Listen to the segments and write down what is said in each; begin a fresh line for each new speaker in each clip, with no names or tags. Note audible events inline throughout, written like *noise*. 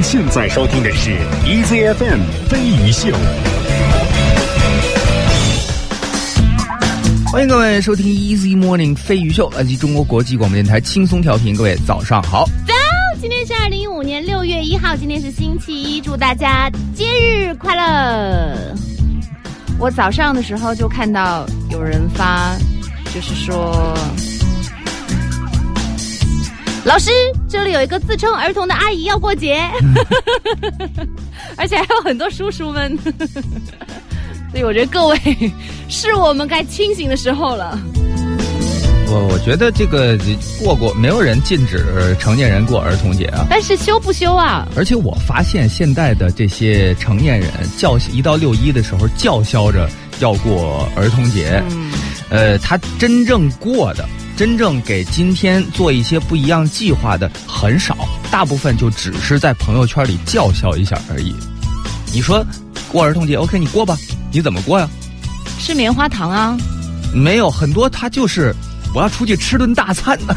您现在收听的是 EZFM 飞鱼秀。
欢迎各位收听 Easy Morning 飞鱼秀，来自中国国际广播电台轻松调频。各位早上好，
早，今天是二零一五年六月一号，今天是星期一，祝大家节日快乐。我早上的时候就看到有人发，就是说，老师，这里有一个自称儿童的阿姨要过节，*laughs* 而且还有很多叔叔们。*laughs* 所以我觉得各位是我们该清醒的时候了。
我我觉得这个过过，没有人禁止成年人过儿童节啊。
但是休不休啊？
而且我发现现在的这些成年人叫一到六一的时候叫嚣着要过儿童节，
嗯，
呃，他真正过的，真正给今天做一些不一样计划的很少，大部分就只是在朋友圈里叫嚣一下而已。你说过儿童节，OK，你过吧，你怎么过呀？
吃棉花糖啊？
没有很多，他就是我要出去吃顿大餐呢，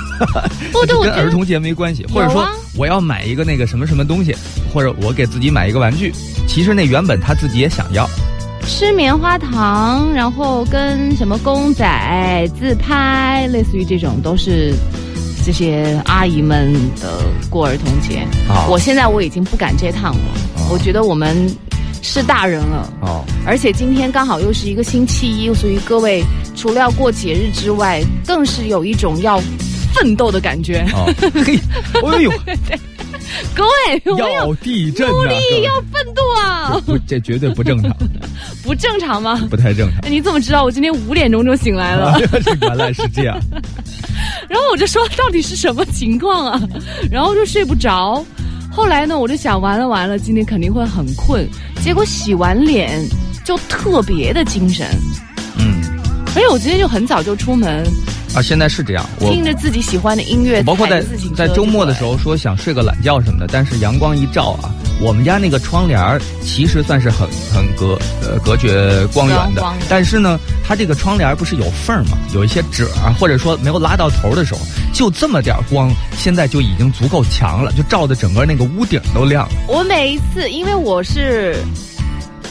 不 *laughs*
跟儿童节没关系，或者说我要买一个那个什么什么东西，或者我给自己买一个玩具，其实那原本他自己也想要。
吃棉花糖，然后跟什么公仔自拍，类似于这种都是这些阿姨们的过儿童节。
啊
我现在我已经不赶这趟了，
哦
我觉得我们是大人了。
哦，
而且今天刚好又是一个星期一，所以各位除了要过节日之外，更是有一种要奋斗的感觉。*laughs*
哎呦，*laughs*
各位，要
要地震
努
啊！
力要奋斗啊！
不，这绝对不正常，*laughs*
不正常吗？
不太正常。
哎你怎么知道我今天五点钟就醒来了？
原来是这样，*laughs*
然后我就说到底是什么情况啊？然后就睡不着。后来呢，我就想完了完了，今天肯定会很困。结果洗完脸就特别的精神，
嗯，
而且我今天就很早就出门，
啊，现在是这样，我
听着自己喜欢的音乐，
包括在在周末的时
候，
说想睡个懒觉什么的，但是阳光一照啊，我们家那个窗帘儿其实算是很很隔呃隔绝光源的但是呢，它这个窗帘不是有缝儿嘛，有一些褶儿，或者说没有拉到头的时候，就这么点儿光，现在就已经足够强了，就照的整个那个屋顶都亮了。
我每一次，因为我是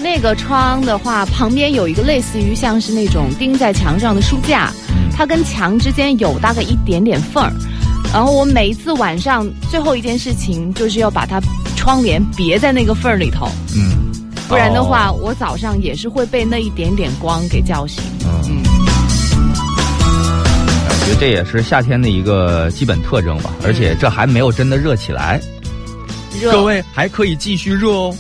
那个窗的话，旁边有一个类似于像是那种钉在墙上的书架，它跟墙之间有大概一点点缝儿。然后我每一次晚上最后一件事情就是要把它窗帘别在那个缝儿里头，
嗯，
不然的话，
哦
我早上也是会被那一点点光给叫醒。
嗯，我觉得这也是夏天的一个基本特征吧，而且这还没有真的热起来，
热，
各位还可以继续热哦。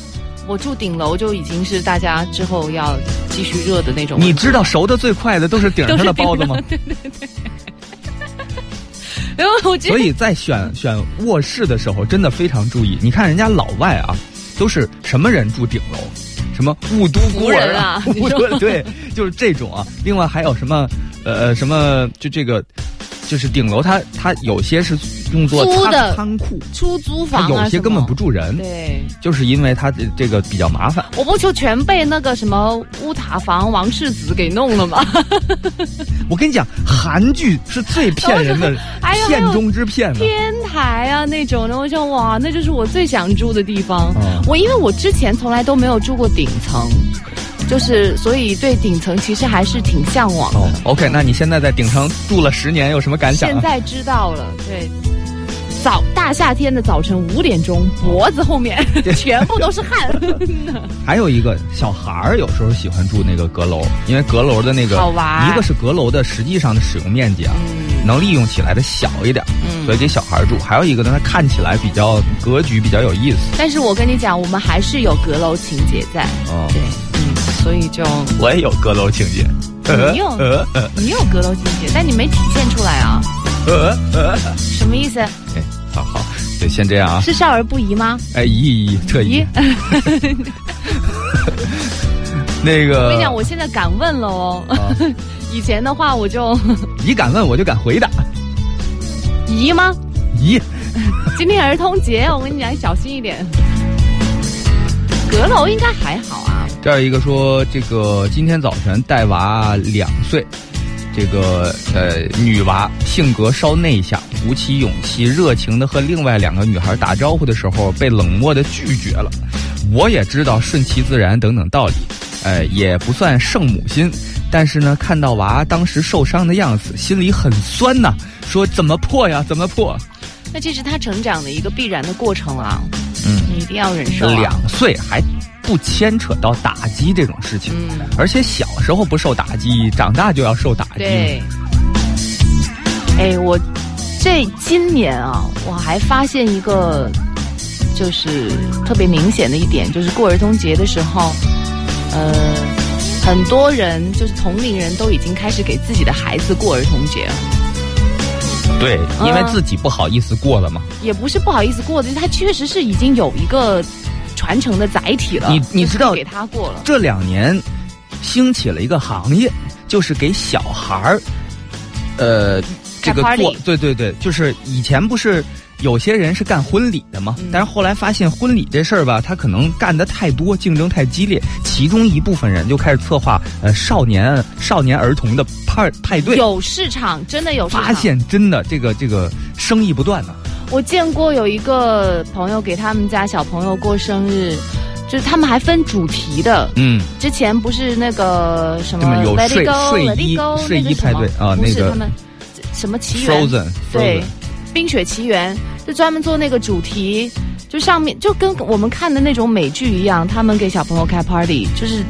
我住顶楼就已经是大家之后要继续热的那种。
你知道熟的最快的都是顶上的包子吗？*laughs* *laughs*
然后我觉得
所以在选选卧室的时候，真的非常注意。你看人家老外啊，都是什么人住顶楼？什么雾都孤儿
啊 *laughs* 你
雾
说
都对，就是这种啊。另外还有什么呃什么，就这个，就是顶楼它它有些是用作仓
租的
仓库，
出租房啊，
有些根本不住人，
对。
就是因为它这这个比较麻烦。
我不就全被那个什么乌塔房王世子给弄了吗？
我跟你讲，韩剧是最骗人的骗中之骗的。
天台啊那种的，我想哇，那就是我最想住的地方。
嗯
我因为我之前从来都没有住过顶层，就是所以对顶层其实还是挺向往的。
哦，OK，那你现在在顶层住了十年，有什么感想啊？
现在知道了，对。早大夏天的早晨五点钟，脖子后面 *laughs* 全部都是汗，*laughs*
还有一个小孩儿有时候喜欢住那个阁楼，因为阁楼的那个
好玩
一个是阁楼的实际上的使用面积啊，能利用起来的小一点，
嗯
所以给小孩住。还有一个呢，它看起来比较格局比较有意思。
但是我跟你讲，我们还是有阁楼情节在，
哦，
对，嗯，所以就
我也有阁楼情节。
你有你有阁楼情节，但你没体现出来啊，
呃呃，
什么意思？
哎，好好，对，先这样啊。
是少儿不宜吗？
哎，一一特一
咦，，*laughs*
那个，
我跟你讲，我现在敢问了哦。
啊
以前的话我就 *laughs*
你敢问我就敢回答。
宜吗？
咦，
今天儿童节，我跟你讲，小心一点。阁楼应该还好啊。
这儿一个说，这个今天早晨带娃两岁，这个呃女娃性格稍内向，鼓起勇气，热情的和另外两个女孩打招呼的时候，被冷漠的拒绝了。我也知道顺其自然等等道理，呃，也不算圣母心，但是呢，看到娃当时受伤的样子，心里很酸呐。说怎么破呀？怎么破？
那这是他成长的一个必然的过程啊。嗯，你一定要忍受。
两岁还不牵扯到打击这种事情，嗯，而且小时候不受打击，长大就要受打击。
对。哎，我这今年啊，我还发现一个，就是特别明显的一点，就是过儿童节的时候，呃，很多人就是同龄人都已经开始给自己的孩子过儿童节了。
对，因为自己不好意思过了嘛。
也不是不好意思过的，他确实是已经有一个传承的载体了。
你你知道
给他过了。
这两年兴起了一个行业，就是给小孩儿，呃，这个做。对对对，就是以前不是。有些人是干婚礼的嘛，但是后来发现婚礼这事儿吧，他可能干的太多，竞争太激烈，其中一部分人就开始策划呃少年少年儿童的派派对，
有市场，真的有市场。
发现真的这个这个生意不断呢。
我见过有一个朋友给他们家小朋友过生日，就是他们还分主题的。嗯，之前不是那个什么
有睡睡衣睡衣派对啊，那个
他们什么奇缘对。冰雪奇缘就专门做那个主题，就上面就跟我们看的那种美剧一样，他们给小朋友开 party，就是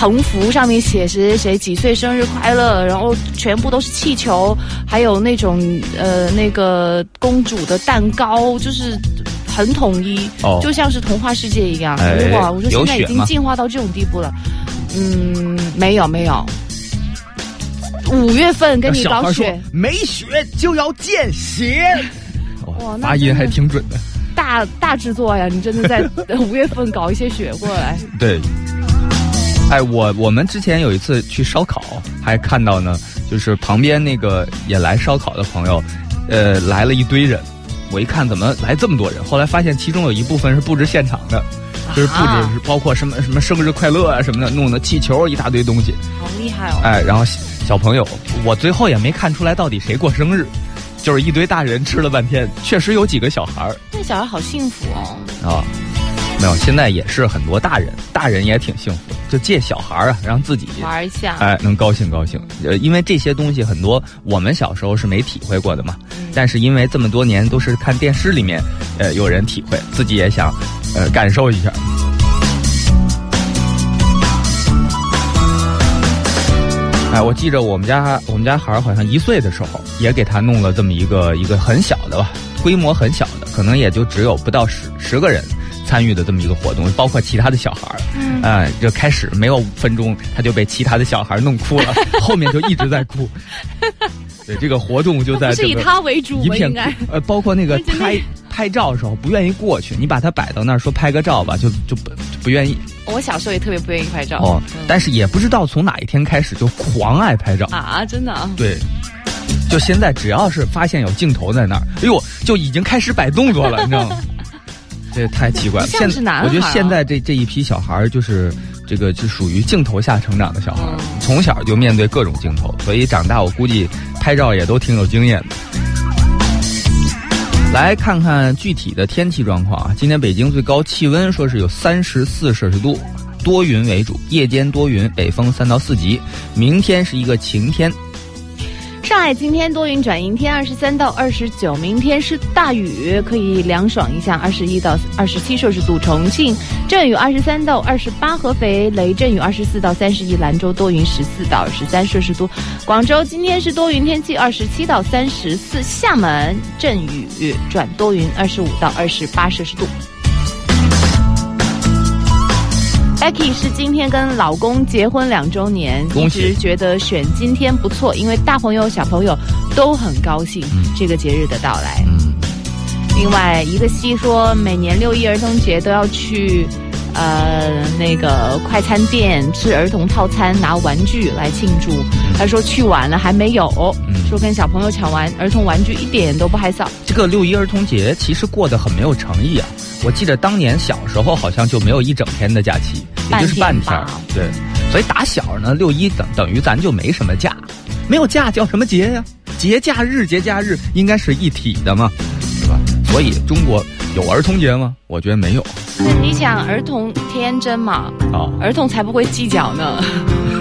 横幅上面写谁谁谁几岁生日快乐，然后全部都是气球，还有那种呃那个公主的蛋糕，就是很统一，就像是童话世界一样。哇，我说现在已经进化到这种地步了。嗯，没有没有。五月份跟你搞雪，
没雪就要见血。哇，发音还挺准的。
大大制作呀，你真的在五月份搞一些雪过来？*laughs*
对。哎，我我们之前有一次去烧烤，还看到呢，就是旁边那个也来烧烤的朋友，呃，来了一堆人。我一看，怎么来这么多人？后来发现其中有一部分是布置现场的，就是布置包括什么什么生日快乐啊什么的，弄的气球一大堆东西。
好厉害哦！
哎，然后。小朋友，我最后也没看出来到底谁过生日，就是一堆大人吃了半天，确实有几个小孩儿。
那小孩好幸福哦。
啊，没有，现在也是很多大人，大人也挺幸福，就借小孩儿啊，让自己
玩一下，
哎，能高兴高兴。呃，因为这些东西很多我们小时候是没体会过的嘛，但是因为这么多年都是看电视里面，呃，有人体会，自己也想，呃，感受一下。哎，我记着我们家我们家孩儿好像一岁的时候，也给他弄了这么一个一个很小的吧，规模很小的，可能也就只有不到十十个人参与的这么一个活动，包括其他的小孩儿。嗯，就开始没有五分钟，他就被其他的小孩弄哭了，*laughs* 后面就一直在哭。对，这个活动就在
是以他为主，
一片呃，包括那个 *laughs* 拍 *laughs* 拍照的时候不愿意过去，你把他摆到那儿说拍个照吧，就就不不愿意。
我小时候也特别不愿意拍照哦，
但是也不知道从哪一天开始就狂爱拍照
啊！真的啊？
对，就现在只要是发现有镜头在那儿，哎呦，就已经开始摆动作了，你知道吗？这太奇怪了。
现在
我觉得现在这这一批小孩儿就是这个是属于镜头下成长的小孩儿，从小就面对各种镜头，所以长大我估计拍照也都挺有经验的。来看看具体的天气状况啊！今天北京最高气温说是有三十四摄氏度，多云为主，夜间多云，北风三到四级。明天是一个晴天。
上海今天多云转阴天，二十三到二十九。明天是大雨，可以凉爽一下，二十一到二十七摄氏度。重庆阵雨，二十三到二十八。合肥雷阵雨，二十四到三十一。兰州多云，十四到二十三摄氏度。广州今天是多云天气，二十七到三十四。厦门阵雨转多云，二十五到二十八摄氏度。Becky 是今天跟老公结婚两周年，
一直
觉得选今天不错，因为大朋友小朋友都很高兴这个节日的到来。另外一个西说，每年六一儿童节都要去呃那个快餐店吃儿童套餐，拿玩具来庆祝。他说去晚了还没有，说跟小朋友抢玩儿童玩具一点都不害臊。
这个六一儿童节其实过得很没有诚意啊。我记得当年小时候好像就没有一整天的假期，也就是半天。对，所以打小呢，六一等等于咱就没什么假，没有假叫什么节呀？节假日节假日应该是一体的嘛，是吧？所以中国有儿童节吗？我觉得没有。
你想儿童天真嘛？
啊，
儿童才不会计较呢。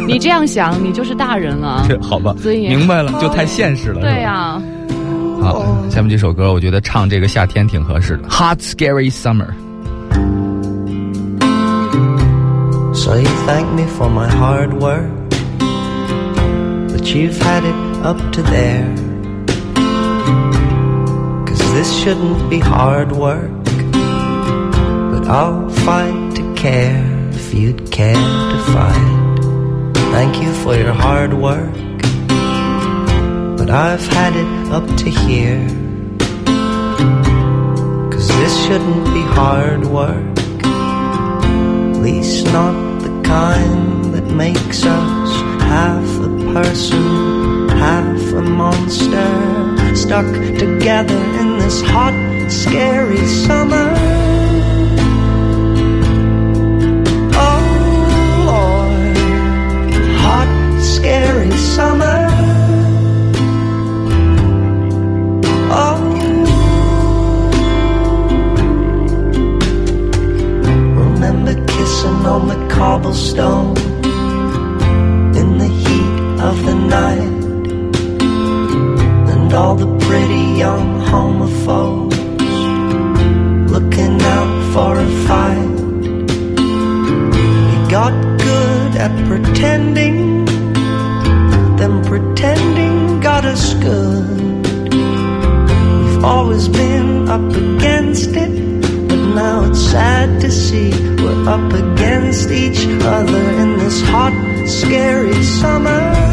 你这样想，你就是大人了。
这好吧？
所以
明白了，就太现实了。
对呀。
好，下面这首歌，我觉得唱这个夏天挺合适的，《Hot Scary Summer》。
So you thank me for my hard work, but you've had it up to there. Cause this shouldn't be hard work, but I'll fight to care if you'd care to fight. Thank you for your hard work, but I've had it up to here. Cause this shouldn't be hard work, at least not the kind that makes us half a person, half a monster, stuck together in this hot, scary summer. Scary summer. Oh. Remember kissing on the cobblestone in the heat of the night, and all the pretty young homophobes looking out for a fight. We got good at pretending, got us good. We've always been up against it, but now it's sad to see we're up against each other in this hot, scary summer.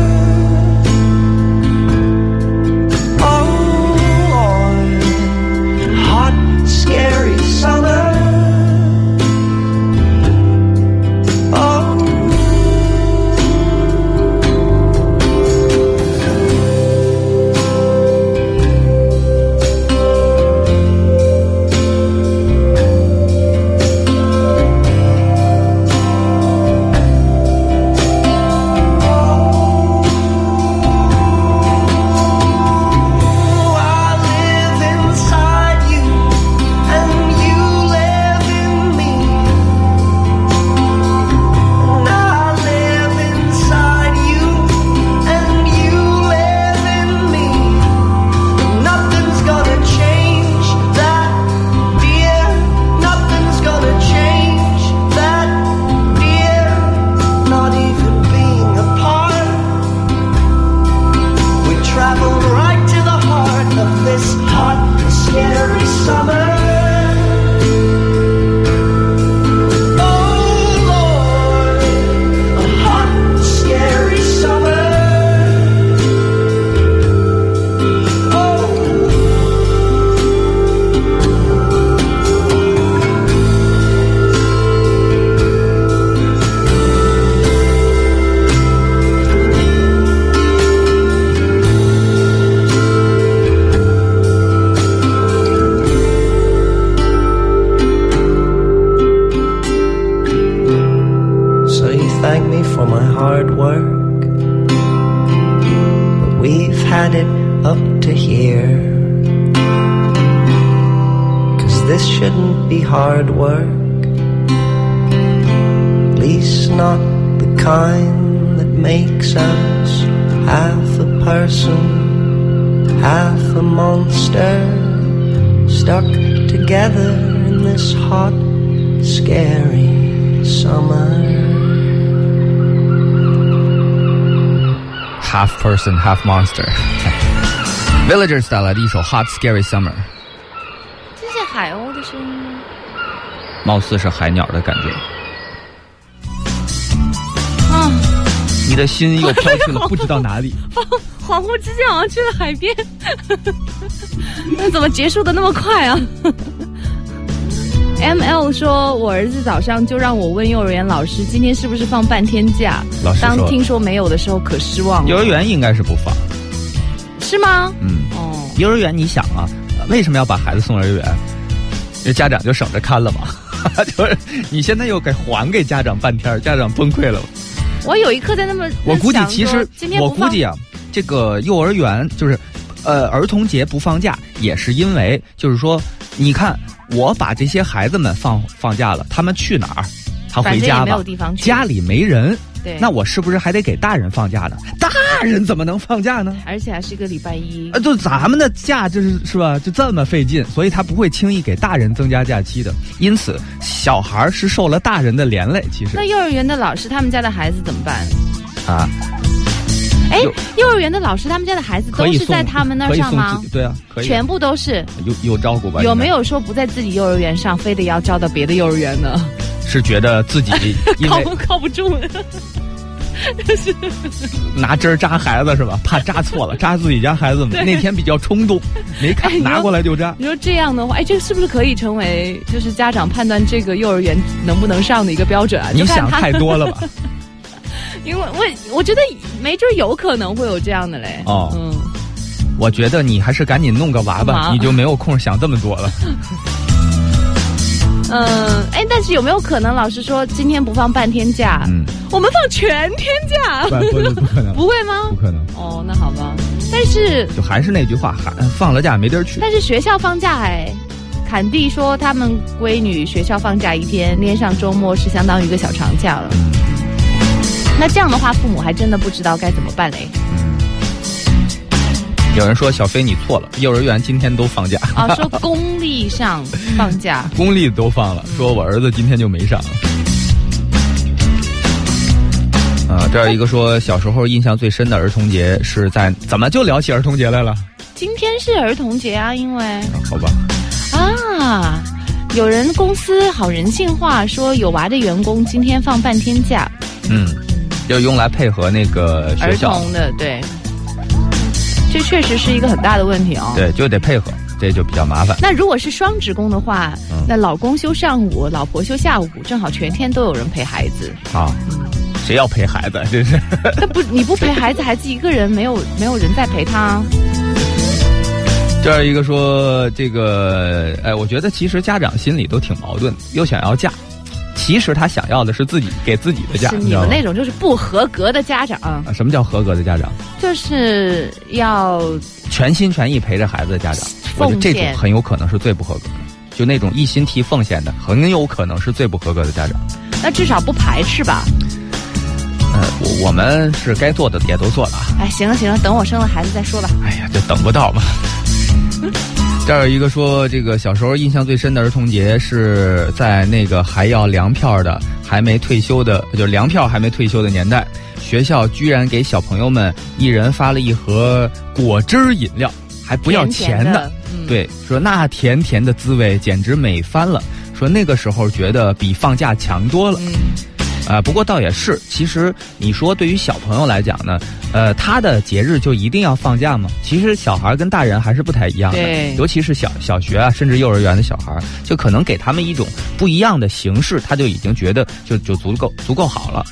Half Person Half Monster。
Villagers 带来的一首《Hot Scary Summer》，
这是海鸥的声音吗？
貌似是海鸟的感觉。
啊，
你的心又飘去了不知道哪里。
恍惚之间好像去了海边。*laughs* 那怎么结束的那么快啊？M L 说，我儿子早上就让我问幼儿园老师今天是不是放半天假。
老师
当听说没有的时候，可失望了。
幼儿园应该是不放。
是吗？
嗯，
哦，
幼儿园你想啊，为什么要把孩子送幼儿园？因为家长就省着看了嘛。*laughs* 就是你现在又给还给家长半天，家长崩溃了。
我有一刻在那么，
我估计其实我估计啊，这个幼儿园就是，呃，儿童节不放假，也是因为就是说，你看我把这些孩子们放放假了，他们去哪儿？他回家吧家里没人，
对，
那我是不是还得给大人放假呢？大人怎么能放假呢？
而且还是一个礼拜一
啊，，就咱们的假就是是吧，就这么费劲，所以他不会轻易给大人增加假期的。因此，小孩儿是受了大人的连累。其实
那幼儿园的老师他们家的孩子怎么办？
啊，
哎，幼儿园的老师他们家的孩子都是在他们那儿上吗？
对啊，可以。
全部都是，
有有照顾吧？
有没有说不在自己幼儿园上，非得要招到别的幼儿园呢？
是觉得自己 *laughs* 因为
靠不靠不住？*laughs*
拿针扎孩子是吧？怕扎错了，*laughs* 扎自己家孩子
对
那天比较冲动，没看
哎
拿过来就扎。
你说这样的话，哎，这个是不是可以成为就是家长判断这个幼儿园能不能上的一个标准啊？
你想太多了吧？
因为我我觉得没准有可能会有这样的嘞。
哦
嗯，
我觉得你还是赶紧弄个娃吧，你就没有空想这么多了。
嗯，哎，但是有没有可能老师说今天不放半天假，
嗯，
我们放全天假？
不不不可能，
不会吗
不？可能。
哦，那好吧。但是
就还是那句话，还放了假没地儿去。
但是学校放假哎，坎蒂说他们闺女学校放假一天，连上周末是相当于一个小长假了。那这样的话，父母还真的不知道该怎么办嘞。
有人说小飞你错了，幼儿园今天都放假，
啊，说公立上放假，*laughs*
公立都放了，说我儿子今天就没上。啊，这儿一个说小时候印象最深的儿童节是在怎么就聊起儿童节来了？
今天是儿童节啊，因为
啊好吧，
啊，有人公司好人性化，说有娃的员工今天放半天假，
嗯，要用来配合那个学
儿
校，
童的对，这确实是一个很大的问题哦。
对，就得配合，这就比较麻烦。
那如果是双职工的话，
嗯
那老公休上午，老婆休下午，正好全天都有人陪孩子。
啊，谁要陪孩子？真是。*laughs*
那不你不陪孩子，孩子一个人没有没有人在陪他。
这儿一个说这个，哎，我觉得其实家长心里都挺矛盾，又想要假，其实他想要的是自己给自己的家，
是
你
们那种就是不合格的家长，
啊，什么叫合格的家长？
就是要
全心全意陪着孩子的家长，我觉得这种很有可能是最不合格的。就那种一心提奉献的，很有可能是最不合格的家长。
那至少不排斥吧？
呃，我我们是该做的也都做了啊。
哎，行了行了，等我生了孩子再说吧。
哎呀，就等不到嘛。*laughs* 这儿有一个说，这个小时候印象最深的儿童节是在那个还要粮票的、还没退休的，就粮票还没退休的年代，学校居然给小朋友们一人发了一盒果汁饮料，还不要钱
的，嗯，
对，说那甜甜的滋味简直美翻了。说那个时候觉得比放假强多了。
嗯，
啊，不过倒也是，其实你说对于小朋友来讲呢，呃，他的节日就一定要放假吗？其实小孩跟大人还是不太一样的，
对
尤其是小小学啊，甚至幼儿园的小孩，就可能给他们一种不一样的形式，他就已经觉得就就足够足够好了。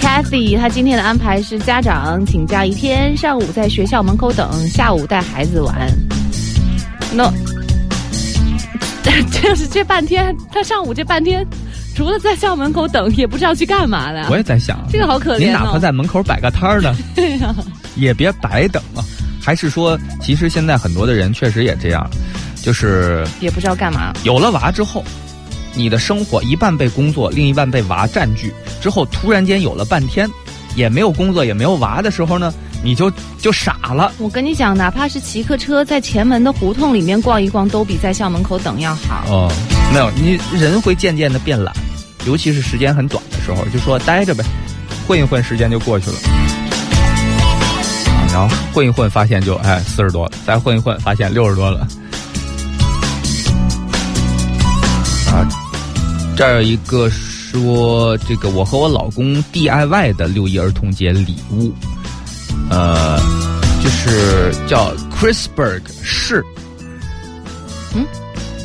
Cathy，她今天的安排是家长请假一天，上午在学校门口等，下午带孩子玩。No，*laughs* 就是这半天，他上午这半天，除了在校门口等，也不知道去干嘛的。
我也在想，
这个好可怜
哪怕在门口摆个摊儿呢，
对呀、
也别白等啊。还是说，其实现在很多的人确实也这样，就是
也不知道干嘛。
有了娃之后，你的生活一半被工作，另一半被娃占据。之后突然间有了半天，也没有工作，也没有娃的时候呢，你就就傻了。
我跟你讲，哪怕是骑个车在前门的胡同里面逛一逛，都比在校门口等要好。
哦，没有，你人会渐渐的变懒，尤其是时间很短的时候，就说待着呗，混一混，时间就过去了。啊，然后混一混，发现就哎四十多了，再混一混，发现六十多了。啊，这儿有一个说，这个我和我老公 DIY 的六一儿童节礼物，呃，就是叫 Chrisberg 是，
嗯，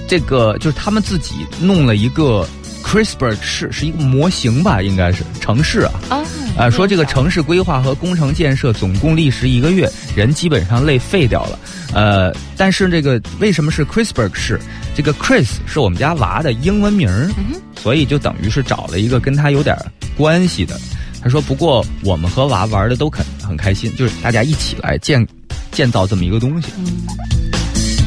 这个就是他们自己弄了一个 Chrisberg 市，是一个模型吧，应该是城市啊。
哦，
啊，说这个城市规划和工程建设总共历时一个月，人基本上累废掉了。呃，但是这个为什么是 Chrisberg 市？这个 Chris 是我们家娃的英文名儿，
嗯
所以就等于是找了一个跟他有点关系的。他说：“不过我们和娃玩的都很很开心，就是大家一起来建建造这么一个东西。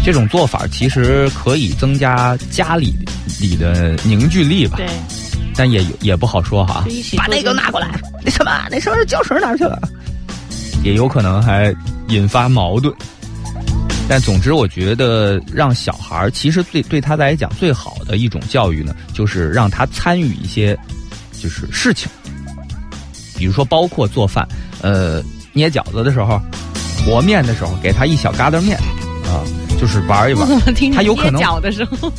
这种做法其实可以增加家里里的凝聚力吧。
对，
但也也不好说哈把那个拿过来，那什么，那什么胶水哪儿去了？也有可能还引发矛盾。但总之，我觉得让小孩儿其实对对他来讲最好的一种教育呢，就是让他参与一些就是事情，比如说包括做饭，呃，捏饺子的时候，和面的时候，给他一小疙瘩面啊，就是玩一玩。*laughs*
我听
他有可能
捏脚的时候，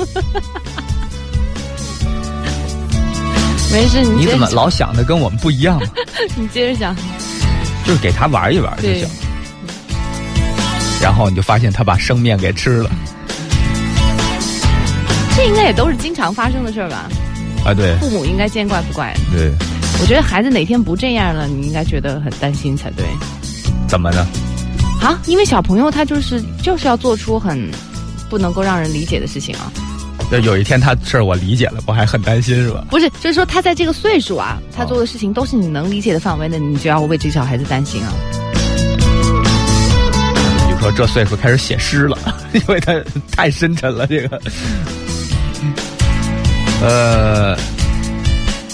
没事，你
你怎么老想的跟我们不一样嘛？*laughs*
你接着讲。
就是给他玩一玩就
对
行。然后你就发现他把生面给吃了
这应该也都是经常发生的事儿吧？
啊！对
父母应该见怪不怪。
对，
我觉得孩子哪天不这样了，你应该觉得很担心才对。
怎么呢？
啊，因为小朋友他就是就是要做出很不能够让人理解的事情啊。
那有一天他事儿我理解了，我还很担心是吧？
不是，就是说他在这个岁数啊，他做的事情都是你能理解的范围内，你就要为这个小孩子担心啊。
比如说这岁数开始写诗了，*laughs* 因为他太深沉了。这个，呃，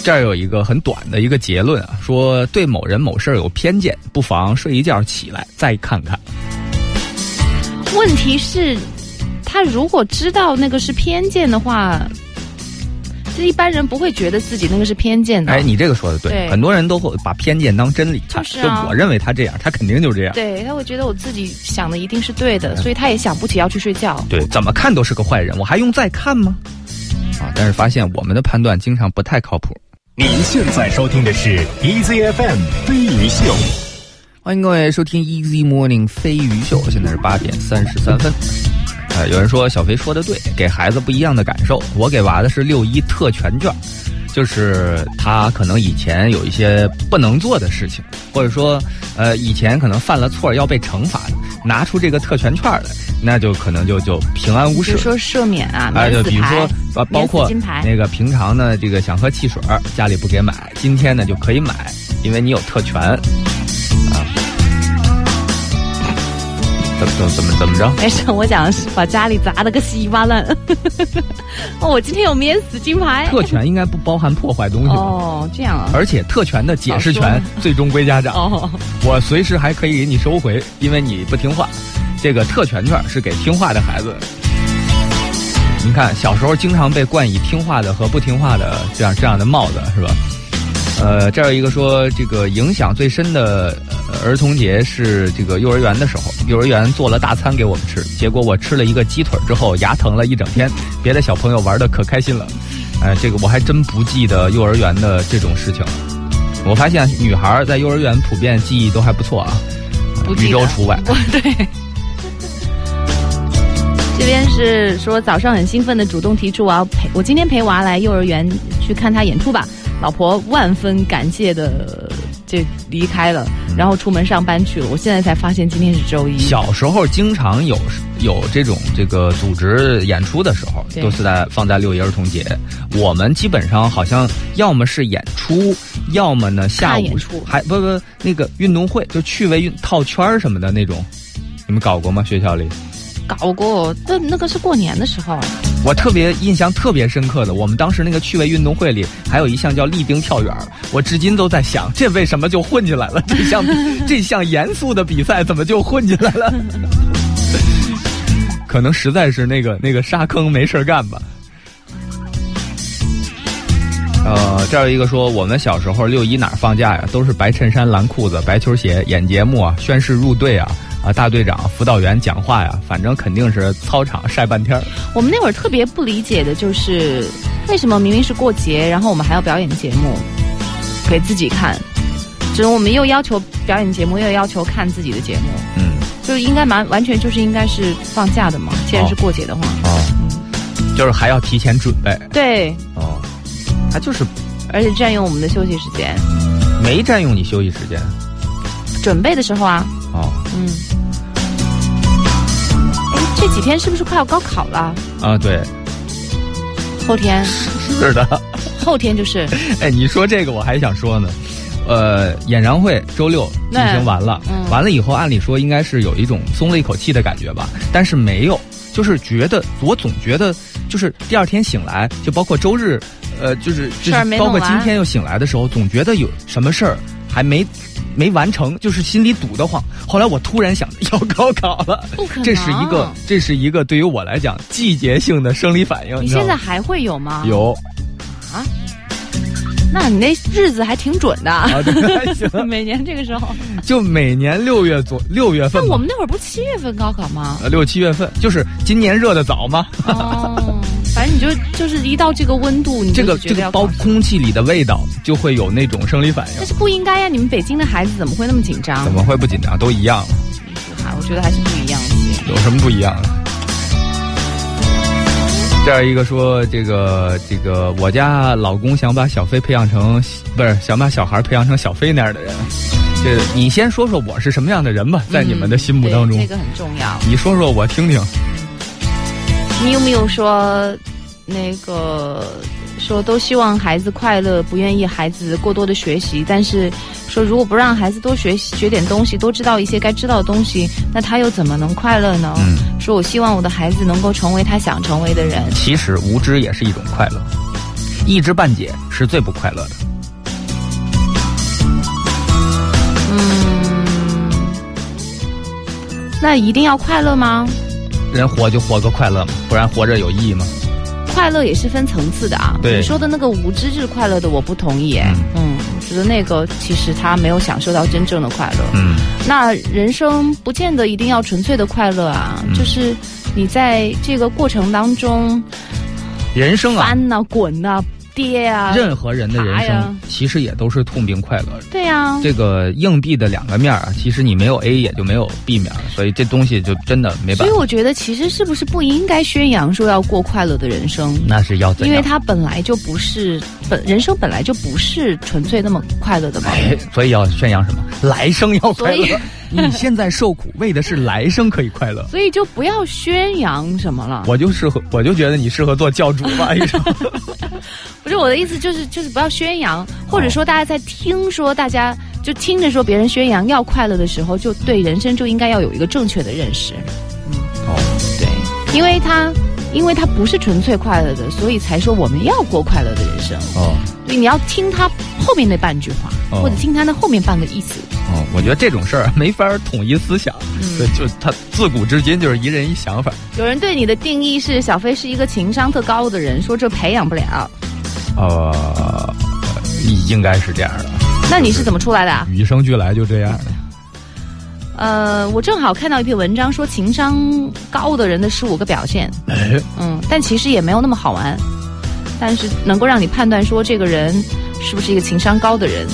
这儿有一个很短的一个结论啊，说对某人某事儿有偏见，不妨睡一觉起来再看看。
问题是，他如果知道那个是偏见的话，这一般人不会觉得自己那个是偏见的。
哎，你这个说的对，
对
很多人都会把偏见当真理看。
就是啊
我认为他这样，他肯定就是这样。
对，他会觉得我自己想的一定是对的，所以他也想不起要去睡觉。
对，怎么看都是个坏人，我还用再看吗？啊，但是发现我们的判断经常不太靠谱。
您现在收听的是 EZFM 飞鱼秀。
欢迎各位收听 Easy Morning 飞鱼秀，现在是八点三十三分。呃，有人说小飞说的对，给孩子不一样的感受。我给娃的是六一特权券，就是他可能以前有一些不能做的事情，或者说呃以前可能犯了错要被惩罚的，拿出这个特权券来，那就可能就就平安无事
比如。说赦免啊，
哎，就比如说，呃，包括
金牌
那个平常呢，这个想喝汽水，家里不给买，今天呢就可以买，因为你有特权，啊。怎么怎么怎么怎么着？
没事，我讲的是把家里砸得个稀巴烂。*laughs* 哦，我今天有免死金牌。
特权应该不包含破坏东西吧？
哦，这样啊。
而且特权的解释权最终归家长，
哦，
我随时还可以给你收回，因为你不听话。这个特权券是给听话的孩子。你看，小时候经常被冠以听话的和不听话的这样这样的帽子，是吧？呃，这儿有一个说，这个影响最深的呃儿童节是这个幼儿园的时候，幼儿园做了大餐给我们吃，结果我吃了一个鸡腿之后牙疼了一整天，别的小朋友玩的可开心了。*laughs* 呃，这个我还真不记得幼儿园的这种事情了。我发现女孩儿在幼儿园普遍记忆都还不错啊，宇宙除外。*laughs*
对。这边是说早上很兴奋的主动提出我要陪我今天陪娃来幼儿园去看他演出吧，老婆万分感谢的就离开了，然后出门上班去了。我现在才发现今天是周一。
小时候经常有有这种这个组织演出的时候，都是在放在六一儿童节。我们基本上好像要么是演出，要么呢下午还不不那个运动会，就趣味运套圈儿什么的那种，你们搞过吗？学校里？
搞过，但那个是过年的时候。
我特别印象特别深刻的，我们当时那个趣味运动会里还有一项叫立定跳远，我至今都在想，这为什么就混进来了？这项 *laughs* 这项严肃的比赛怎么就混进来了？*laughs* 可能实在是那个那个沙坑没事儿干吧。呃，这儿有一个说，我们小时候六一哪儿放假呀？都是白衬衫、蓝裤子、白球鞋，演节目啊，宣誓入队啊，啊，大队长、辅导员讲话呀，反正肯定是操场晒半天儿。
我们那会儿特别不理解的就是，为什么明明是过节，然后我们还要表演节目给自己看？就是我们又要求表演节目，又要求看自己的节目，
嗯，
就应该蛮完全就是应该是放假的嘛。既然是过节的话，
哦，就是还要提前准备
对，
哦，他就是
而且占用我们的休息时间。
没占用你休息时间
准备的时候啊，
哦。
嗯，哎，这几天是不是快要高考了？
啊，对，
后天。
是的，
后天就是。*laughs*
哎，你说这个我还想说呢，呃，演唱会周六进行完了，
嗯。
完了以后，按理说应该是有一种松了一口气的感觉吧，但是没有，就是觉得我总觉得就是第二天醒来，就包括周日，呃，就是包括今天又醒来的时候，总觉得有什么事儿还没。没完成，就是心里堵得慌。后来我突然想，*laughs* 要高考了
不可，能
这是一个，这是一个对于我来讲季节性的生理反应。
你现在还会有吗？，
有啊
那你那日子还挺准的。
啊？对，还行。*laughs*
每年这个时候，
就每年六月左六月份，
那我们那会儿不是七月份高考吗？
呃六七月份，就是今年热的早吗。*laughs*
哦，就就是一到这个温度，你
这个这个包空气里的味道就会有那种生理反应，
但是不应该呀！你们北京的孩子怎么会那么紧张？
怎么会不紧张？都一样，
还我觉得还是不一样些。
有什么不一样的？这样一个说，这个这个，我家老公想把小飞培养成，不是想把小孩培养成小飞那样的人。这你先说说我是什么样的人吧，在你们的心目当中，
嗯这个很重要。
你说说我听听。
你有没有说那个说都希望孩子快乐，不愿意孩子过多的学习，但是说如果不让孩子多学习学点东西，多知道一些该知道的东西，那他又怎么能快乐呢？
嗯
说我希望我的孩子能够成为他想成为的人。
其实无知也是一种快乐，一知半解是最不快乐的。
嗯，那一定要快乐吗？
人活就活个快乐嘛，不然活着有意义吗？
快乐也是分层次的啊。
对
你说的那个无知就是快乐的，我不同意哎。嗯，我觉得那个其实他没有享受到真正的快乐。
嗯，
那人生不见得一定要纯粹的快乐啊，
嗯
就是你在这个过程当中
人生啊，
翻呐、滚呐、跌啊，
任何人的人生其实也都是痛并快乐的。
对呀、
这个硬币的两个面儿啊，其实你没有 A 也就没有 B 面儿，所以这东西就真的没办法。
所以我觉得其实是不是不应该宣扬说要过快乐的人生？
那是要怎样？
因为它本来就不是本人生本来就不是纯粹那么快乐的嘛。
哎，所以要宣扬什么？来生要快乐
所以。
你现在受苦，为的是来生可以快乐。
所以就不要宣扬什么了。
我就适合，我就觉得你适合做教主吧，一生。*laughs*
不是我的意思，就是就是不要宣扬，或者说大家在听说大家就听着说别人宣扬要快乐的时候，就对人生就应该要有一个正确的认识。因为他因为他不是纯粹快乐的，所以才说我们要过快乐的人生。
哦，
所以你要听他后面那半句话，
哦
或者听他那后面半个意思。
哦，我觉得这种事儿没法儿统一思想，
嗯
对，就他自古至今就是一人一想法。
有人对你的定义是小飞是一个情商特高的人，说这培养不了。
呃，应该是这样的，
那你是怎么出来的啊？
与生俱来就这样的。
呃，我正好看到一篇文章说情商高的人的十五个表现，
哎，
嗯，但其实也没有那么好玩，但是能够让你判断说这个人是不是一个情商高的人。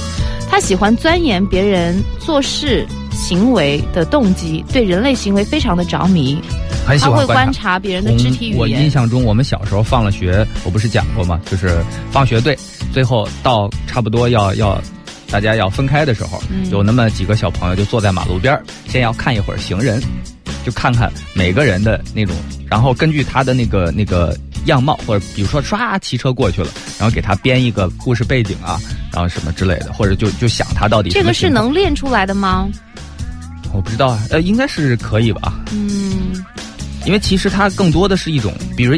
他喜欢钻研别人做事行为的动机，对人类行为非常的着迷，
很喜
他会观。
察
别人的肢体语言
我印。象中，我们小时候放了学，我不是讲过吗？就是放学队，最后到差不多要要大家要分开的时候，
嗯
有那么几个小朋友就坐在马路边儿，先要看一会儿行人，就看看每个人的那种，然后根据他的那个那个样貌，或者比如说唰骑车过去了，然后给他编一个故事背景啊，然后什么之类的，或者就就想他到底
这个是能练出来的吗？
我不知道啊，呃，应该是可以吧。
嗯，
因为其实它更多的是一种，比如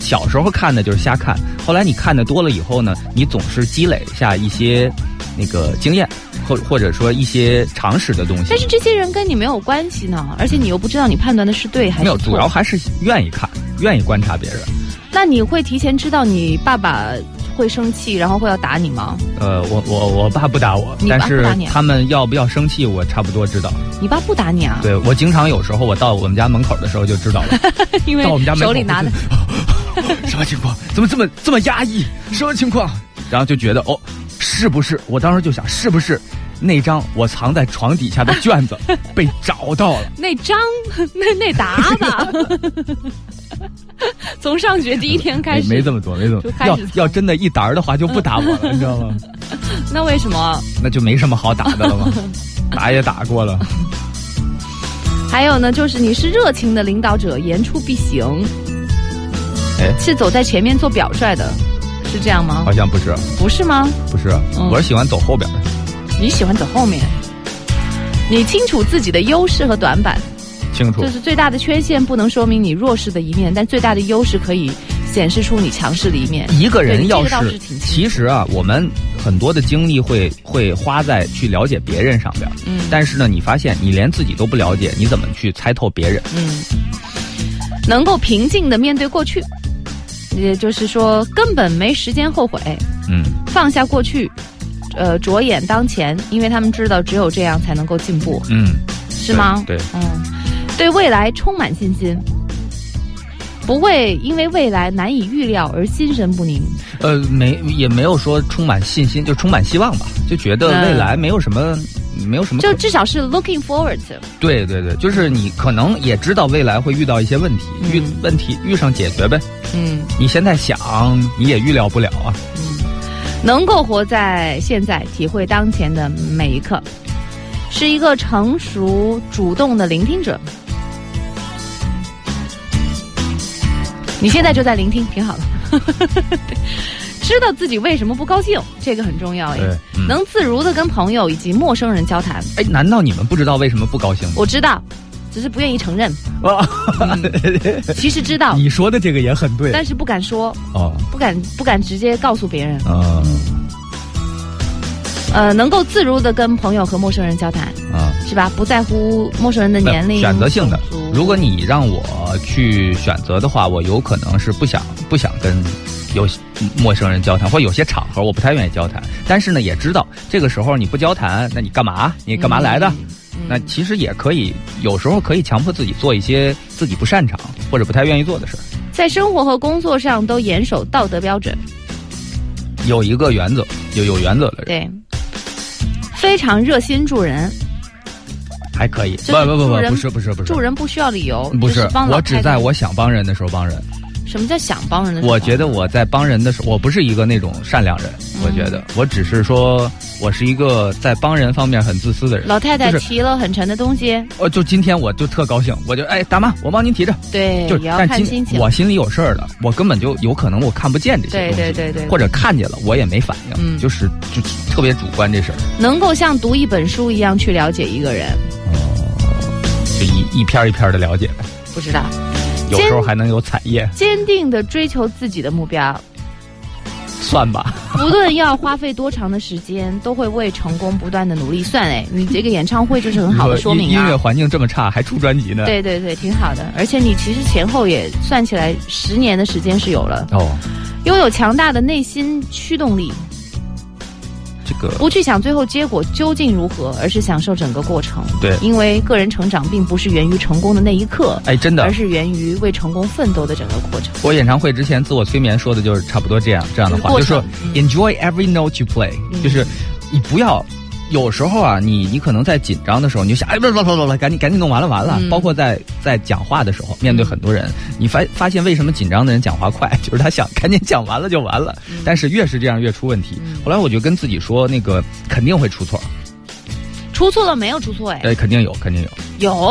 小时候看的就是瞎看，后来你看的多了以后呢，你总是积累下一些那个经验，或或者说一些常识的东西
但。是这些人跟你没有关系呢，而且你又不知道你判断的是对还
没有，
是错。
主要还是愿意看，愿意观察别人。
那你会提前知道你爸爸会生气，然后会要打你吗？
呃，我我我爸不打我，但是他们要不要生气，我差不多知道。
你爸不打你啊？
对我经常有时候我到我们家门口的时候就知道了，*laughs*
因为
到我们家门口
手里拿的
什么情况？怎么这么这么压抑？什么情况？然后就觉得哦，是不是？我当时就想，是不是那张我藏在床底下的卷子 *laughs* 被找到了？
那张那那沓吧。*laughs* 从上学第一天开始，
没没这么多，没这么多。要要真的一沓的话，就不打我了，*laughs* 你知道吗？
那为什么？
那就没什么好打的了吗？打也打过了。
还有呢，就是你是热情的领导者，言出必行，
哎
是走在前面做表率的。是这样吗？
好？像不是，
不是吗？
不是，
嗯。
我是喜欢走后边的，
你喜欢走后面，你清楚自己的优势和短板，
清楚。
就。是最大的缺陷不能说明你弱势的一面，但最大的优势可以显示出你强势的一面。
一个人要是其实啊，我们很多的精力会会花在去了解别人上边，
嗯。
但是呢，你发现你连自己都不了解，你怎么去猜透别人？
嗯，能够平静的面对过去，也就是说根本没时间后悔，
嗯，
放下过去，呃，着眼当前，因为他们知道只有这样才能够进步，
嗯，
是吗？
对，对
嗯，对未来充满信心。不会因为未来难以预料而心神不宁。
呃，没也没有说充满信心，就充满希望吧，就觉得
嗯
未来没有什么，没有什么
就至少是 looking forward to。
对对对，就是你可能也知道未来会遇到一些问题，
嗯
遇问题遇上解决呗。
嗯
你现在想，你也预料不了啊。
嗯，能够活在现在，体会当前的每一刻，是一个成熟主动的聆听者。你现在就在聆听，挺好的。*laughs* 知道自己为什么不高兴，这个很重要
哎。嗯、
能自如的跟朋友以及陌生人交谈，
哎，难道你们不知道为什么不高兴吗？
我知道，只是不愿意承认。
啊，*laughs*
其实知道，
你说的这个也很对
但是不敢说，
哦，
不敢不敢直接告诉别人。
嗯
呃，能够自如的跟朋友和陌生人交谈，
啊，
是吧？不在乎陌生人的年龄，
选择性的。如果你让我去选择的话，我有可能是不想不想跟有陌生人交谈，或有些场合我不太愿意交谈。但是呢，也知道这个时候你不交谈，那你干嘛？你干嘛来的？
嗯
那其实也可以，有时候可以强迫自己做一些自己不擅长或者不太愿意做的事儿。
在生活和工作上都严守道德标准，
有一个原则，有有原则的人
对，非常热心助人，
还可以。不不不不，不是不是不是
助人不需要理由，
不，
就是
我只在我想帮人的时候帮人。
什么叫想帮人的时候？
我觉得我在帮人的时候，我不是一个那种善良人，
嗯。
我觉得。我只是说我是一个在帮人方面很自私的人。
老太太提了很沉的东西，
哦，就今天我就特高兴，我就哎大妈，我帮您提着。
对，
就是，
也要看心情。
我心里有事儿了，我根本就有可能我看不见这些
对
东西，
对对对，
或者看见了我也没反应，
嗯。
就是就特别主观这事儿，
能够像读一本书一样去了解一个人，哦
就一一篇一篇的了解呗，
不知道，
有时候还能有产业，
坚定的追求自己的目标，
算吧。
无论要花费多长的时间，都会为成功不断的努力。算哎，你这个演唱会就是很好的说明
音音乐
啊。
环境这么差，还出专辑呢？
对对对，挺好的。而且你其实前后也算起来十年的时间是有了，
哦，
拥有强大的内心驱动力，
这个
不去想最后结果究竟如何，而是享受整个过程。
对
因为个人成长并不是源于成功的那一刻，
哎，真的
而，是源于为成功奋斗的整个过程。
我演唱会之前自我催眠说的就是差不多这样这样的话，就是说 enjoy every note you play，、
嗯
就是你不要。有时候啊，你你可能在紧张的时候，你就想，哎，不不，不是，不，赶紧赶紧弄完了，完了。
嗯
包括在在讲话的时候，面对很多人，你发发现为什么紧张的人讲话快，*laughs* 就是他想赶紧讲完了就完了。但是越是这样越出问题。
嗯
后来我就跟自己说，那个肯定会出错，
出错了没有出错？哎，
对，肯定有，肯定有，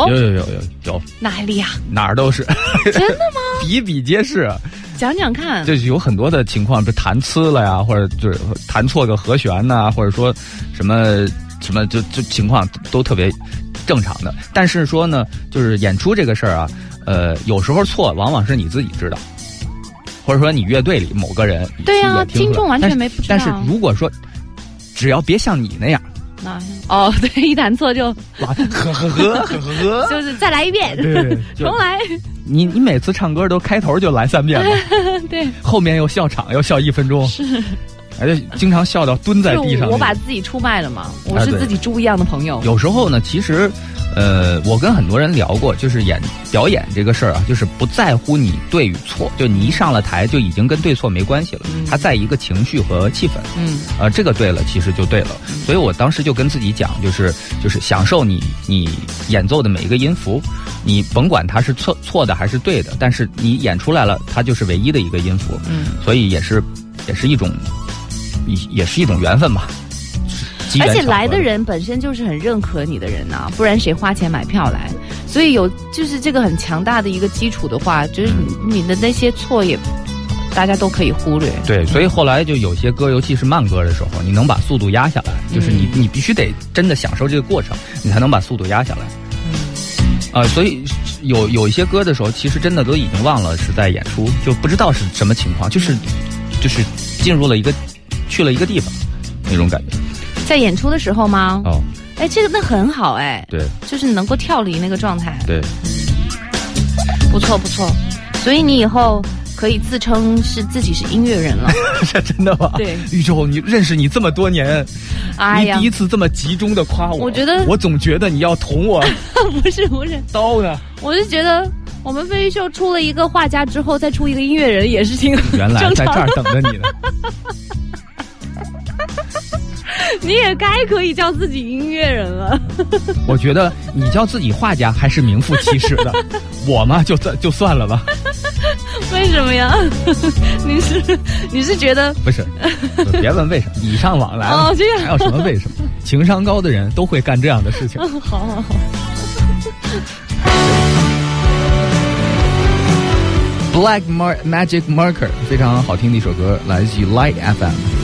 有
有有有有有，
哪里呀？
哪儿都是，*laughs*
真的吗？
比比皆是。
讲讲看。
就是有很多的情况，比如弹呲了呀，或者就是弹错个和弦呐、或者说什么什么就就情况都特别正常的。但是说呢，就是演出这个事儿啊，呃，有时候错往往是你自己知道，或者说你乐队里某个人
对呀
听
众完全没不知道
但是如果说只要别像你那样，
那哦，*laughs* 对，一弹错就
哇，呵呵呵呵呵呵，*laughs*
就是再来一遍，
对，*laughs* 就
重来。
你你每次唱歌都开头就来三遍吗？
对，
后面又笑场，又笑一分钟，是，而且经常笑到蹲在地上
我把自己出卖了嘛，我是自己猪一样的朋友。
有时候呢，其实，呃，我跟很多人聊过，就是演表演这个事儿啊，就是不在乎你对与错，就你一上了台就已经跟对错没关系了，
嗯
它在一个情绪和气氛，
嗯
呃，这个对了，其实就对了。所以我当时就跟自己讲，就是就是享受你你演奏的每一个音符，你甭管它是错错的还是对的，但是你演出来了，它就是唯一的一个音符，
嗯。
所以也是也是一种也也是一种缘分吧。
而且来的人本身就是很认可你的人呐、不然谁花钱买票来？所以有就是这个很强大的一个基础的话，就是你你的那些错也，大家都可以忽略。
对，所以后来就有些歌，尤其是慢歌的时候，你能把速度压下来，就是你你必须得真的享受这个过程，你才能把速度压下来。啊、所以有有一些歌的时候，其实真的都已经忘了是在演出，就不知道是什么情况，就是就是进入了一个去了一个地方那种感觉。
在演出的时候吗？
哦，
哎，这个那很好哎，
对
就是能够跳离那个状态，
对，
不错不错。所以你以后可以自称是自己是音乐人了。*laughs*
是真的吗？
对
宇宙，你认识你这么多年，
哎呀
你第一，次这么集中的夸我，
我觉得
我总觉得你要捅我
不 *laughs* 是不是，
刀呢。
我是觉得我们飞鱼秀出了一个画家之后，再出一个音乐人也是挺
原来
正
在这儿等着你呢。*laughs* *laughs*
你也该可以叫自己音乐人了。*laughs*
我觉得你叫自己画家还是名副其实的，*laughs* 我嘛就算就算了吧。
为什么呀？你是你是觉得
不是，别问为什么，礼尚往来嘛
哦这样
还有什么为什么？情商高的人都会干这样的事情。
好好好。
Black Mar Magic Marker 非常好听的一首歌，来自于 Light FM。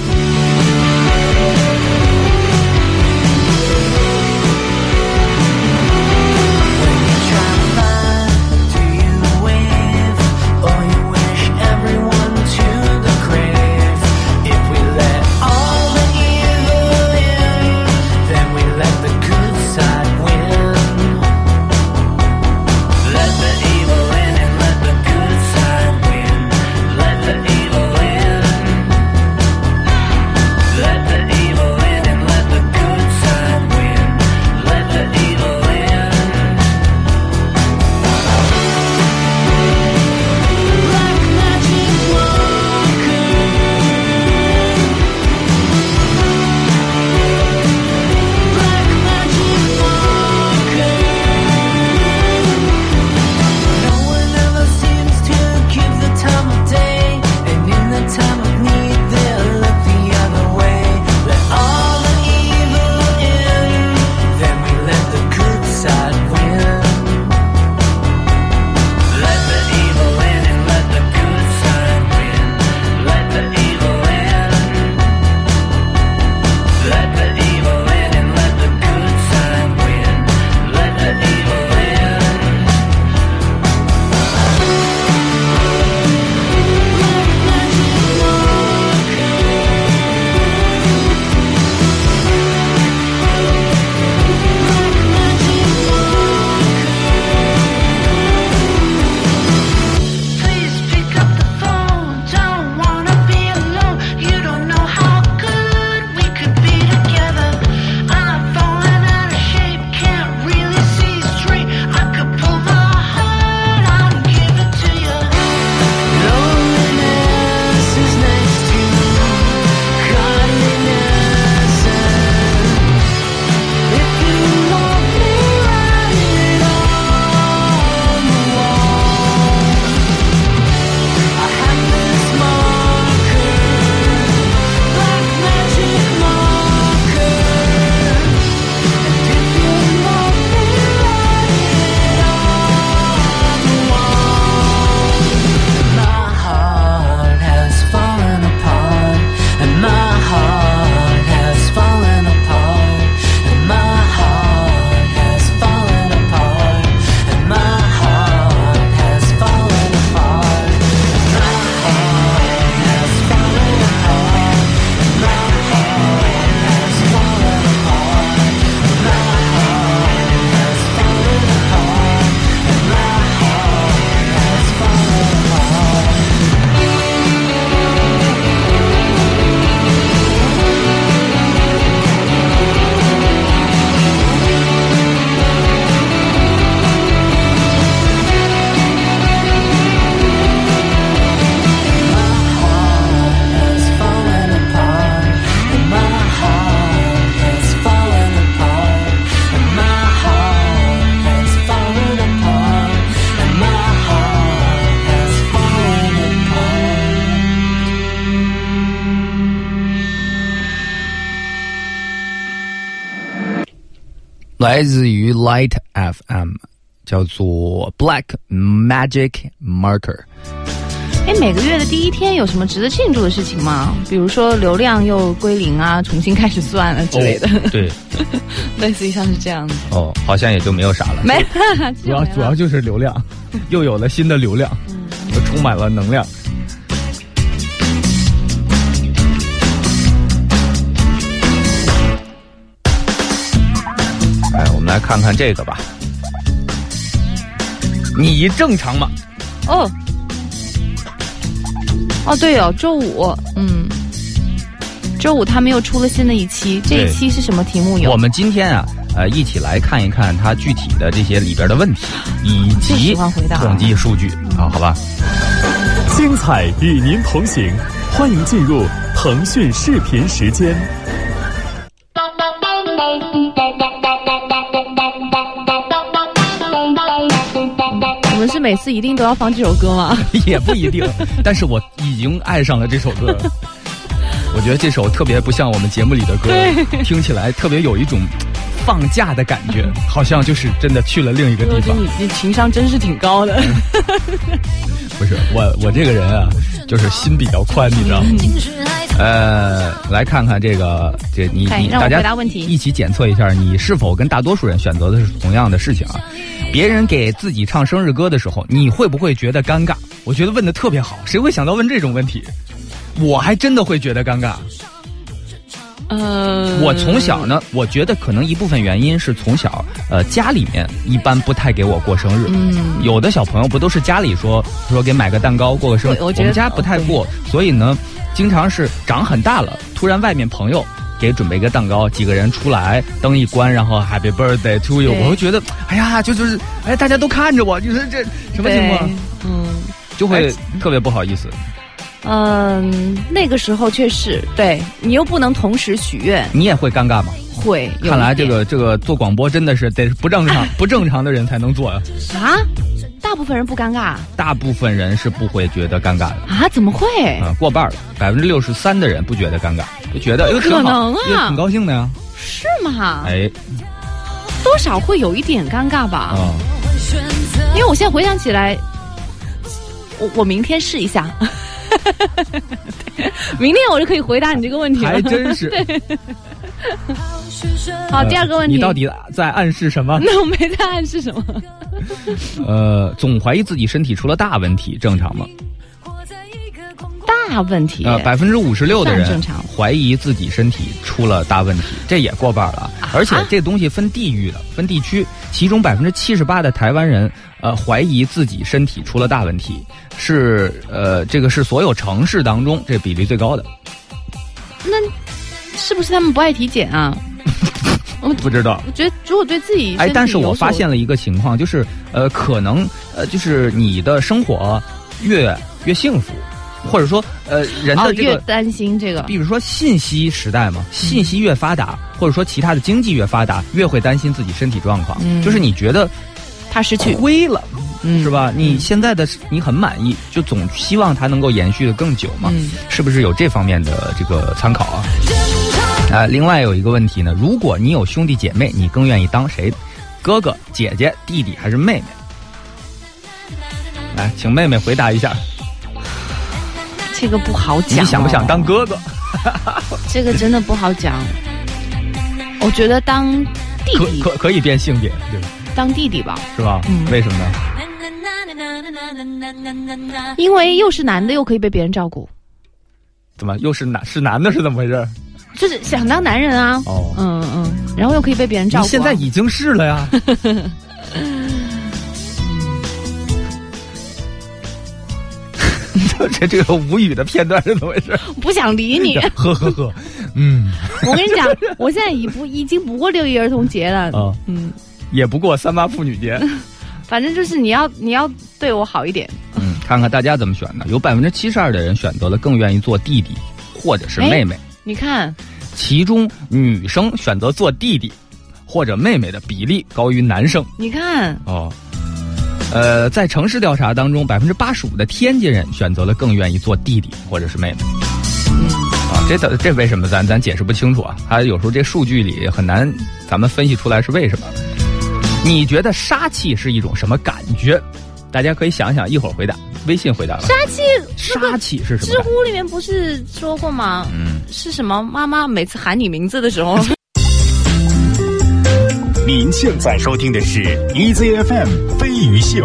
来自于 Light FM，叫做 Black Magic Marker。
哎，每个月的第一天有什么值得庆祝的事情吗？比如说流量又归零啊，重新开始算了之类的，
哦对，*laughs*
类似于像是这样子。
哦，好像也就没有啥了。
没，*laughs*
主要主要就是流量，又有了新的流量，又充满了能量。来看看这个吧。你正常吗？
哦，哦对哦，周五，嗯，周五他们又出了新的一期，这一期是什么题目有？
我们今天啊，呃，一起来看一看它具体的这些里边的问题，以及
喜欢回答
统计数据啊，好吧？
精彩与您同行，欢迎进入腾讯视频时间。
们是每次一定都要放这首歌吗？*laughs*
也不一定，但是我已经爱上了这首歌。*laughs* 我觉得这首特别不像我们节目里的歌，听起来特别有一种放假的感觉，好像就是真的去了另一个地方。
你情商真是挺高的。*laughs*
不是我，我这个人啊，就是心比较宽，你知道吗？呃，来看看这个，这你你大家一起检测一下，你是否跟大多数人选择的是同样的事情啊？别人给自己唱生日歌的时候，你会不会觉得尴尬？我觉得问的特别好，谁会想到问这种问题？我还真的会觉得尴尬。
呃，
我从小呢，我觉得可能一部分原因是从小，呃，家里面一般不太给我过生日。
嗯，
有的小朋友不都是家里说说给买个蛋糕过个生日，
对我
们家不太过，所以呢，经常是长很大了，突然外面朋友给准备一个蛋糕，几个人出来，灯一关，然后 Happy Birthday to you，我会觉得，哎呀，就就是，哎，大家都看着我，你说这什么情况，
嗯。
就会特别不好意思。
嗯，那个时候确实，对你又不能同时许愿，
你也会尴尬吗？
会。
看来这个这个做广播真的是得不正常 *laughs* 不正常的人才能做呀。
啊，大部分人不尴尬
大部分人是不会觉得尴尬的。
啊？怎么会？
啊，过半了，百分之六十三的人不觉得尴尬，就觉得哎呦挺好，
可能啊
挺高兴的呀。
是吗？
哎，
多少会有一点尴尬吧。
啊、
因为我现在回想起来，我我明天试一下，*laughs* 明天我就可以回答你这个问题了。
还真是。*laughs*
好，第二个问题，
你到底在暗示什么？*laughs*
那我没在暗示什么？
呃，总怀疑自己身体出了大问题，正常吗？
大问题。
啊，百分之五十六的人怀疑自己身体出了大问题，这也过半了。
啊
而且这东西分地域的，分地区，其中百分之七十八的台湾人呃怀疑自己身体出了大问题，是呃这个是所有城市当中这比例最高的。
那是不是他们不爱体检啊？*laughs*
不知道。
我觉得如果对自己
哎，但是我发现
了，
一个情况，就是呃，可能呃，就是你的生活越越幸福，或者说呃，人
哦，
的这个，
越担心这个，
比如说信息时代嘛，信息越发达，或者说其他的经济越发达，越会担心自己身体状况。
嗯
就是你觉得
他失去，
亏了，
嗯
是吧？你现在的你很满意，就总希望它能够延续的更久嘛，
嗯
是不是有这方面的这个参考啊？啊，另外有一个问题呢，如果你有兄弟姐妹，你更愿意当谁？哥哥、姐姐、弟弟还是妹妹？来，请妹妹回答一下，
这个不好讲、哦
你想不想当？哥哥？*laughs*
这个真的不好讲。我觉得当弟
可
弟，
可可以变性别，对吧？
当弟弟吧，
是吧？
嗯
为什么呢？
因为又是男的，又可以被别人照顾，
怎么又是男是男的？是怎么回事？
就是想当男人啊。
哦，
嗯嗯，然后又可以被别人照顾、啊。
你现在已经是了呀。*laughs* 这这个无语的片段是怎么回事？
不想理你。*laughs*
呵呵呵，嗯
我跟你讲，*laughs* 我现在已不已经不过六一儿童节了。
啊，
嗯，
也不过三八妇女节。*laughs*
反正就是你要你要对我好一点。
嗯，看看大家怎么选的，有百分之七十二的人选择了更愿意做弟弟或者是妹妹，
你看，
其中女生选择做弟弟或者妹妹的比例高于男生。
你看，
哦，呃，在城市调查当中，百分之八十五的天津人选择了更愿意做弟弟或者是妹妹。
嗯，
啊，这这这为什么咱咱解释不清楚啊？它有时候这数据里很难，咱们分析出来是为什么。你觉得杀气是一种什么感觉？大家可以想想，一会儿回答。微信回答了。
杀气，
杀气是什么知？
乎里面不是说过吗？
嗯，
是什么？妈妈每次喊你名字的时候，
您现在收听的是 EZFM 飞鱼秀。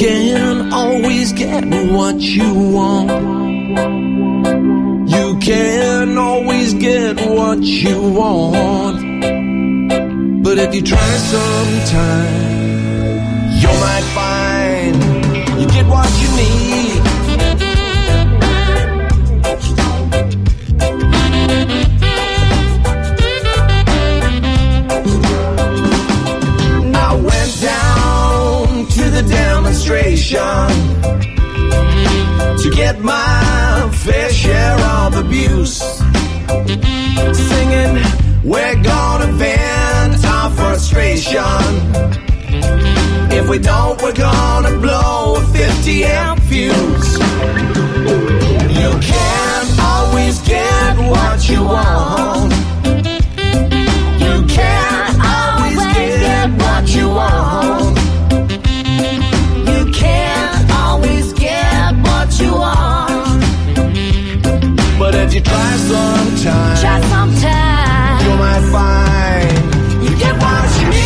You can always get what you want. You can always get what you want. But if you try sometime, you might find you get what you need. Demonstration to get my fair share of abuse. Singing, we're gonna vent our frustration. If we don't, we're gonna blow a 50 amp fuse. You can't always get what you want. You try sometime,
try sometime.
you might find you get what you need.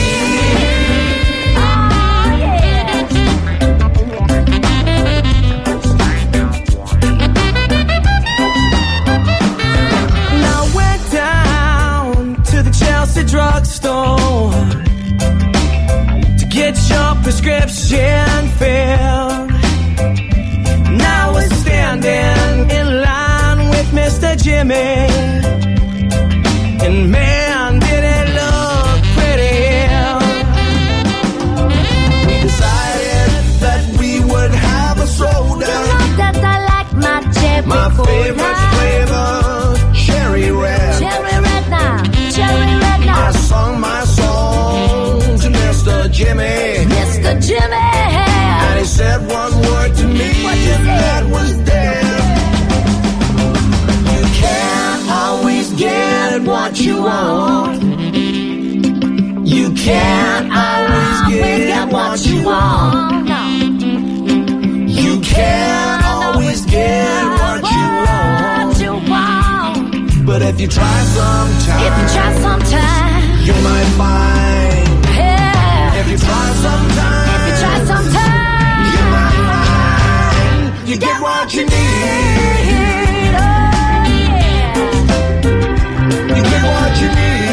Oh, yeah.
Now went down to the Chelsea drugstore to get your prescription filled. Jimmy. And man, did it look pretty. We decided that we would have a soda.
that I like my cherry
My favorite flavor, you try sometime,
If you try sometime.
you might find.
Yeah.
If you try sometime,
If you try sometime.
you might find you get what you need.
Oh, yeah.
You get what you need.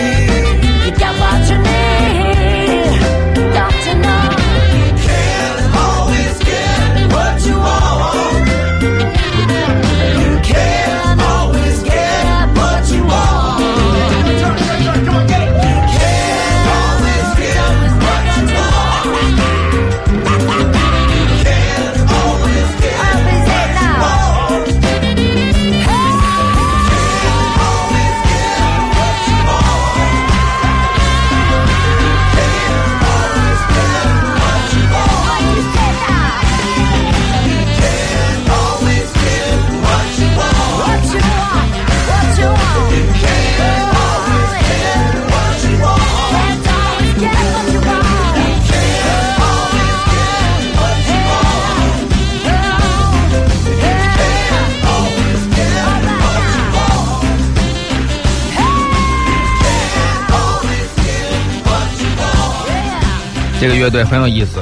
这个乐队很有意思，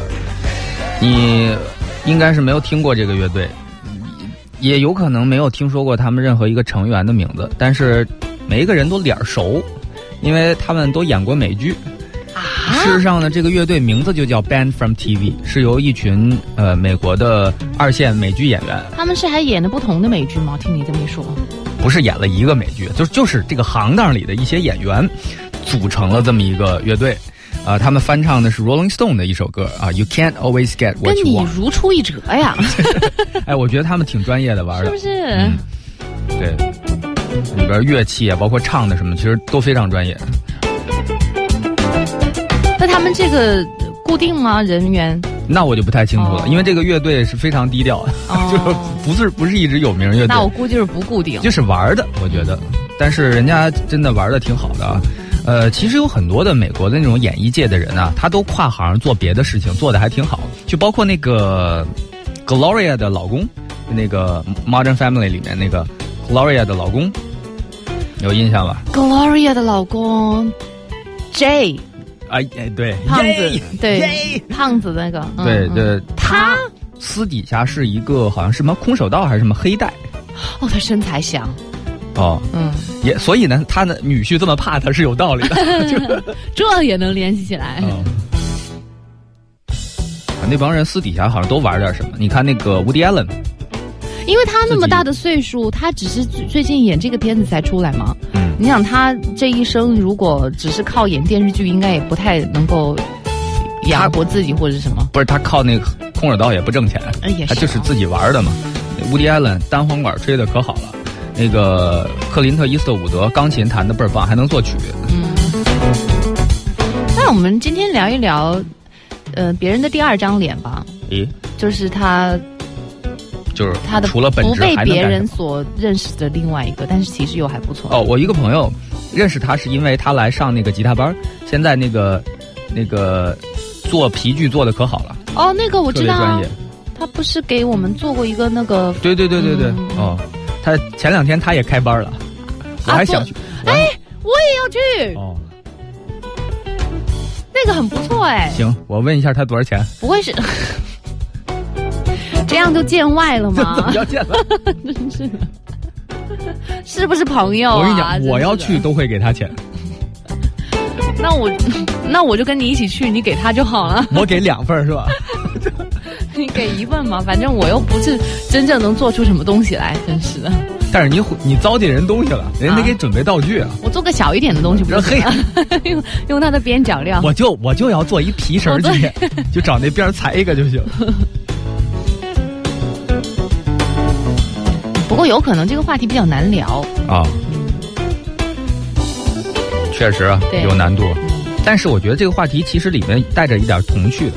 你应该是没有听过这个乐队，也有可能没有听说过他们任何一个成员的名字，但是每一个人都脸儿熟，因为他们都演过美剧。事实上呢，这个乐队名字就叫 Band from TV，是由一群呃美国的二线美剧演员，
他们是还演的不同的美剧吗？听你这么一说，
不是演了一个美剧，就就是这个行当里的一些演员组成了这么一个乐队。啊、他们翻唱的是 Rolling Stone 的一首歌啊，You Can't Always Get
跟
What You
你。如出一辙呀，*laughs*
哎，我觉得他们挺专业的玩的
是不，是？
嗯对，里边乐器啊，包括唱的什么，其实都非常专业。
那他们这个固定吗？人员？
那我就不太清楚了，
哦
因为这个乐队是非常低调的，
哦 *laughs*
就是不是不是一直有名乐队
那，我估计是不固定。
就是玩的，我觉得，但是人家真的玩的挺好的啊。呃，其实有很多的美国的那种演艺界的人啊，他都跨行做别的事情，做的还挺好。就包括那个 Gloria 的老公，那个 Modern Family 里面那个 Gloria 的老公，有印象吧
？Gloria 的老公 J
哎哎，对，
胖子
耶，
对
耶
胖子那个，
对对，
他？
私底下是一个好像是什么空手道还是什么黑带。
哦，他身材香，
哦，
嗯，
也所以呢，他的女婿这么怕他是有道理的。*laughs*
这也能联系起来。
嗯，那帮人私底下好像都玩点什么。你看那个 Woody Allen，
因为他那么大的岁数，他只是最最近演这个片子才出来嘛。
嗯，
你想他这一生如果只是靠演电视剧，应该也不太能够养活自己或者是什么。
不是他靠那个空手道也不挣钱，
哎也是啊
他就是自己玩的嘛。Woody Allen 单簧管吹的可好了，那个克林特伊斯特伍德钢琴弹的倍儿棒，还能作曲。嗯。
那我们今天聊一聊，呃，别人的第二张脸吧，
咦，
就是他
就是
他的
除了本
不被别人所认识的另外一个，但是其实又还不错。
哦，我一个朋友认识他是因为他来上那个吉他班儿，现在那个那个做皮具做的可好了，
哦，那个我知道
专业。，
他不是给我们做过一个那个
对对对对对，
嗯。
哦，他前两天他也开班了，我还想去。
哎，我也要去，
哦，
那个很不错哎，
行，我问一下他多少钱？
不会是这样就见外了
这 *laughs* 怎么
吗？
要见了？
真是的，是不是朋友啊？
我跟你讲，我要去都会给他钱，
那我那我就跟你一起去，你给他就好了，*laughs*
我给两份儿是吧？*laughs*
你 *laughs* 给一份嘛，反正我又不是真正能做出什么东西来，真是的。
但是你你糟践人东西了，人得给准备道具啊！
我做个小一点的东西不就行了？*laughs* 用用它的边角料。
我就我就要做一皮绳儿
我
机，就找那边裁一个就行。*laughs*
不过有可能这个话题比较难聊，
啊，确实有难度，但是我觉得这个话题其实里面带着一点童趣的。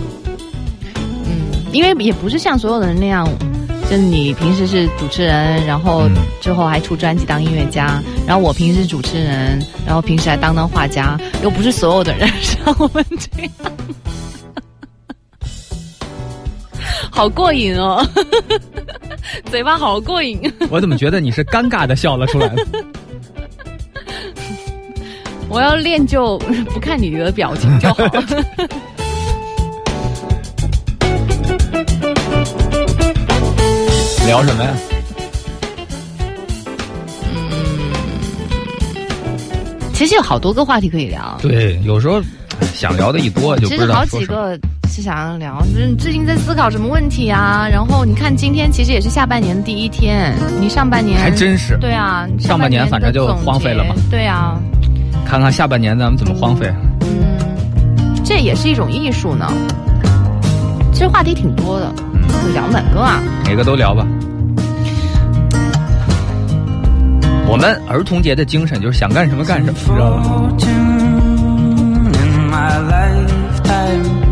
嗯，因为也不是像所有的人那样，就你平时是主持人，然后
嗯
之后还出专辑当音乐家，然后我平时是主持人，然后平时还当当画家，又不是所有的人像我们这样。*laughs* 好过瘾哦，*laughs* 嘴巴好过瘾。
我怎么觉得你是尴尬的笑了出来？*laughs*
我要练就不看你的表情就好。
聊什么呀？
其实有好多个话题可以聊，
对，有时候哎想聊的一多就不
其实好
知道说什么。
几个是想要聊，就是你最近在思考什么问题啊？然后你看今天其实也是下半年的第一天，你上半年
还真是，
对啊，
上半年反正就荒废了嘛。
对啊，
看看下半年咱们怎么荒废。
嗯，这也是一种艺术呢。其实话题挺多的，
嗯，
聊哪个啊？
哪个都聊吧。我们儿童节的精神就是想干什么干什么，你知道吗
？fortune in my lifetime.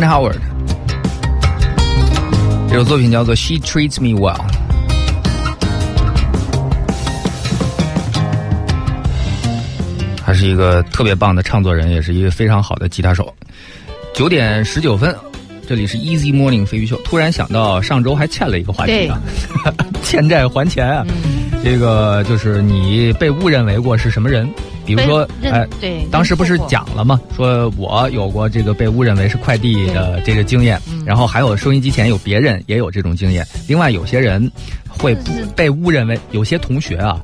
Howard，这首作品叫做《She Treats Me Well》。他是一个特别棒的唱作人，也是一个非常好的吉他手。九点十九分，这里是 Easy Morning 飞鱼秀。突然想到上周还欠了一个话题啊，*laughs* 欠债还钱啊。这个就是你被误认为过是什么人？比如说，哎，
对
当时不是讲了吗？说我有过这个被误认为是快递的这个经验，然后还有收音机前有别人也有这种经验。另外，有些人会不被误认为，有些同学啊，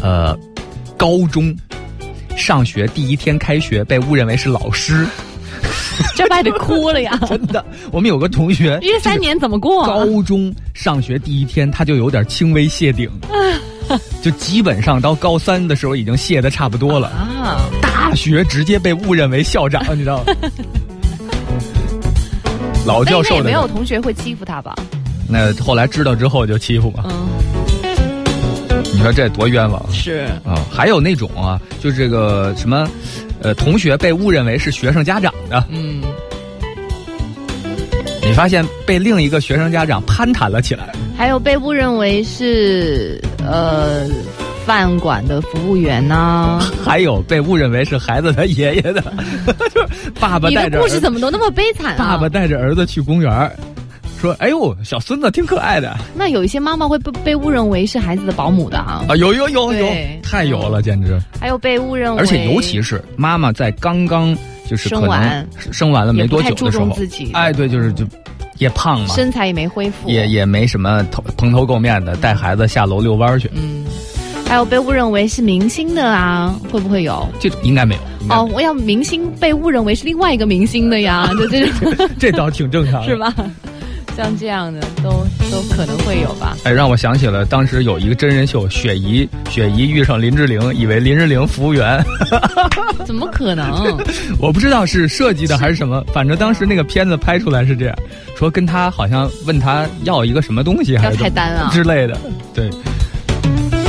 呃，高中上学第一天开学被误认为是老师，
这不还得哭了呀？*laughs*
真的。我们有个同学，
因为三年怎么过啊？
高中上学第一天，他就有点轻微谢顶，就基本上到高三的时候已经卸的差不多了。
啊，
大学直接被误认为校长，你知道吗？*laughs* 老教授的没
有同学会欺负他吧？
那后来知道之后就欺负嘛，
嗯，
你说这多冤枉啊！
是
啊，还有那种啊，就是这个什么，呃，同学被误认为是学生家长的，
嗯，
你发现被另一个学生家长攀谈了起来，
还有被误认为是呃饭馆的服务员呐、*laughs*
还有被误认为是孩子他爷爷的，*laughs* 就是爸爸
的故事怎么都那么悲惨啊？
爸爸带着儿子去公园说：“哎呦，小孙子挺可爱的
那有一些妈妈会被被误认为是孩子的保姆的啊，
啊！”有有有有，太有了，简直！
还有被误认为，
而且尤其是妈妈在刚刚就是
生完
生完了没多久的时候哎，对，就是就也胖嘛，
身材也没恢复，
也也没什么头蓬头垢面的，带孩子下楼遛弯去，
嗯，还有被误认为是明星的啊，会不会有？
这种应该没有。
哦，我要明星被误认为是另外一个明星的呀，就这种 *laughs*
这倒挺正常的，*laughs*
是？吧？像这样的都都可能会有吧。
哎，让我想起了当时有一个真人秀，雪姨，雪姨遇上林志玲，以为林志玲服务员，*laughs* *laughs*
怎么可能？
我不知道是设计的还是什么，反正当时那个片子拍出来是这样，说跟他好像问他要一个什么东西，还是
菜单啊
之类的，对。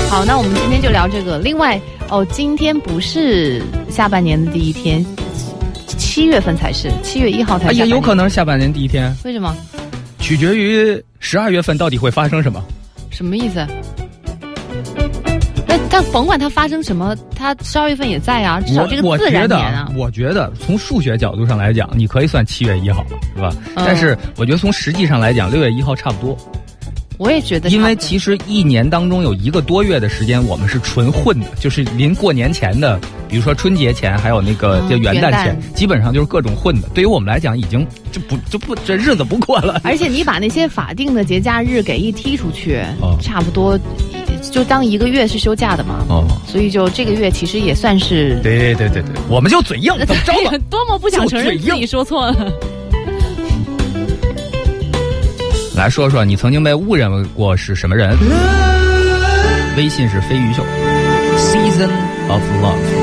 好，那我们今天就聊这个。另外，哦，今天不是下半年的第一天，七月份才是，七月一号才
啊，
是。
也有可。能是下半年第一天，
为什么？
取决于十二月份到底会发生什么。
什么意思？那但甭管它发生什么，它十二月份也在啊，至少这个自
我我觉得
然年啊，。
我觉得从数学角度上来讲，你可以算七月一号，是吧？
嗯
但是我觉得从实际上来讲，六月一号差不多，
我也觉得
因为其实一年当中有一个多月的时间，我们是纯混的，就是临过年前的，比如说春节前，还有那个
嗯
就元旦
元
前，
旦
基本上就是各种混的。对于我们来讲，已经就不就不这日子不过了。
而且你把那些法定的节假日给一踢出去，
哦
差不多就当一个月是休假的嘛。
哦，
所以就这个月其实也算是，
对对对对，我们就嘴硬，怎么着吧？*laughs*
多么不想承认自己说错了。
来说说你曾经被误认为过是什么人？微信是飞鱼秀，Season of Love。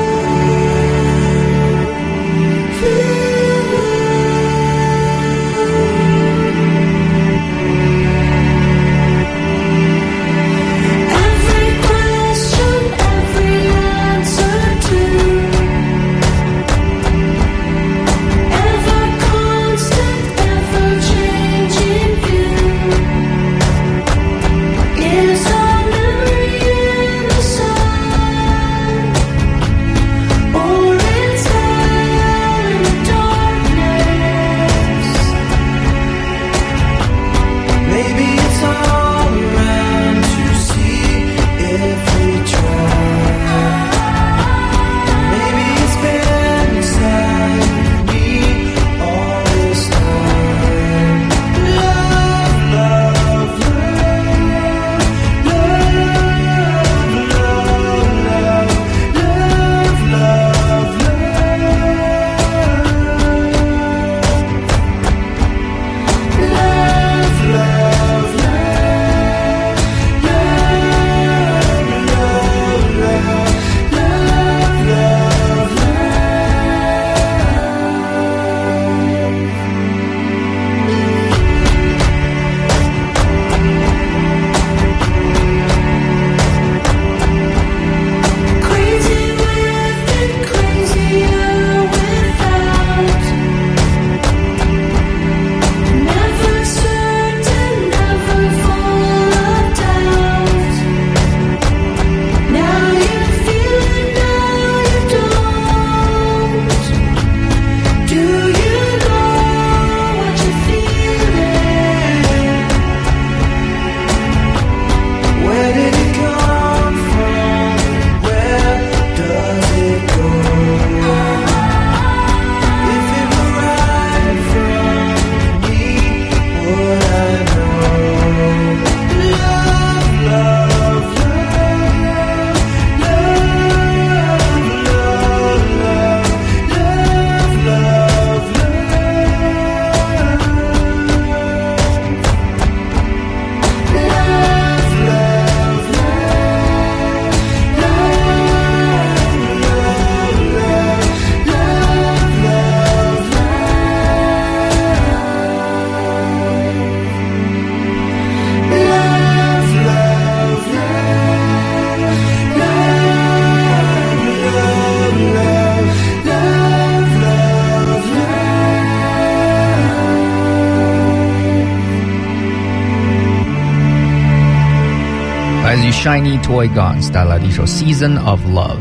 Shiny Toy Guns 带来的一首《Season of Love》。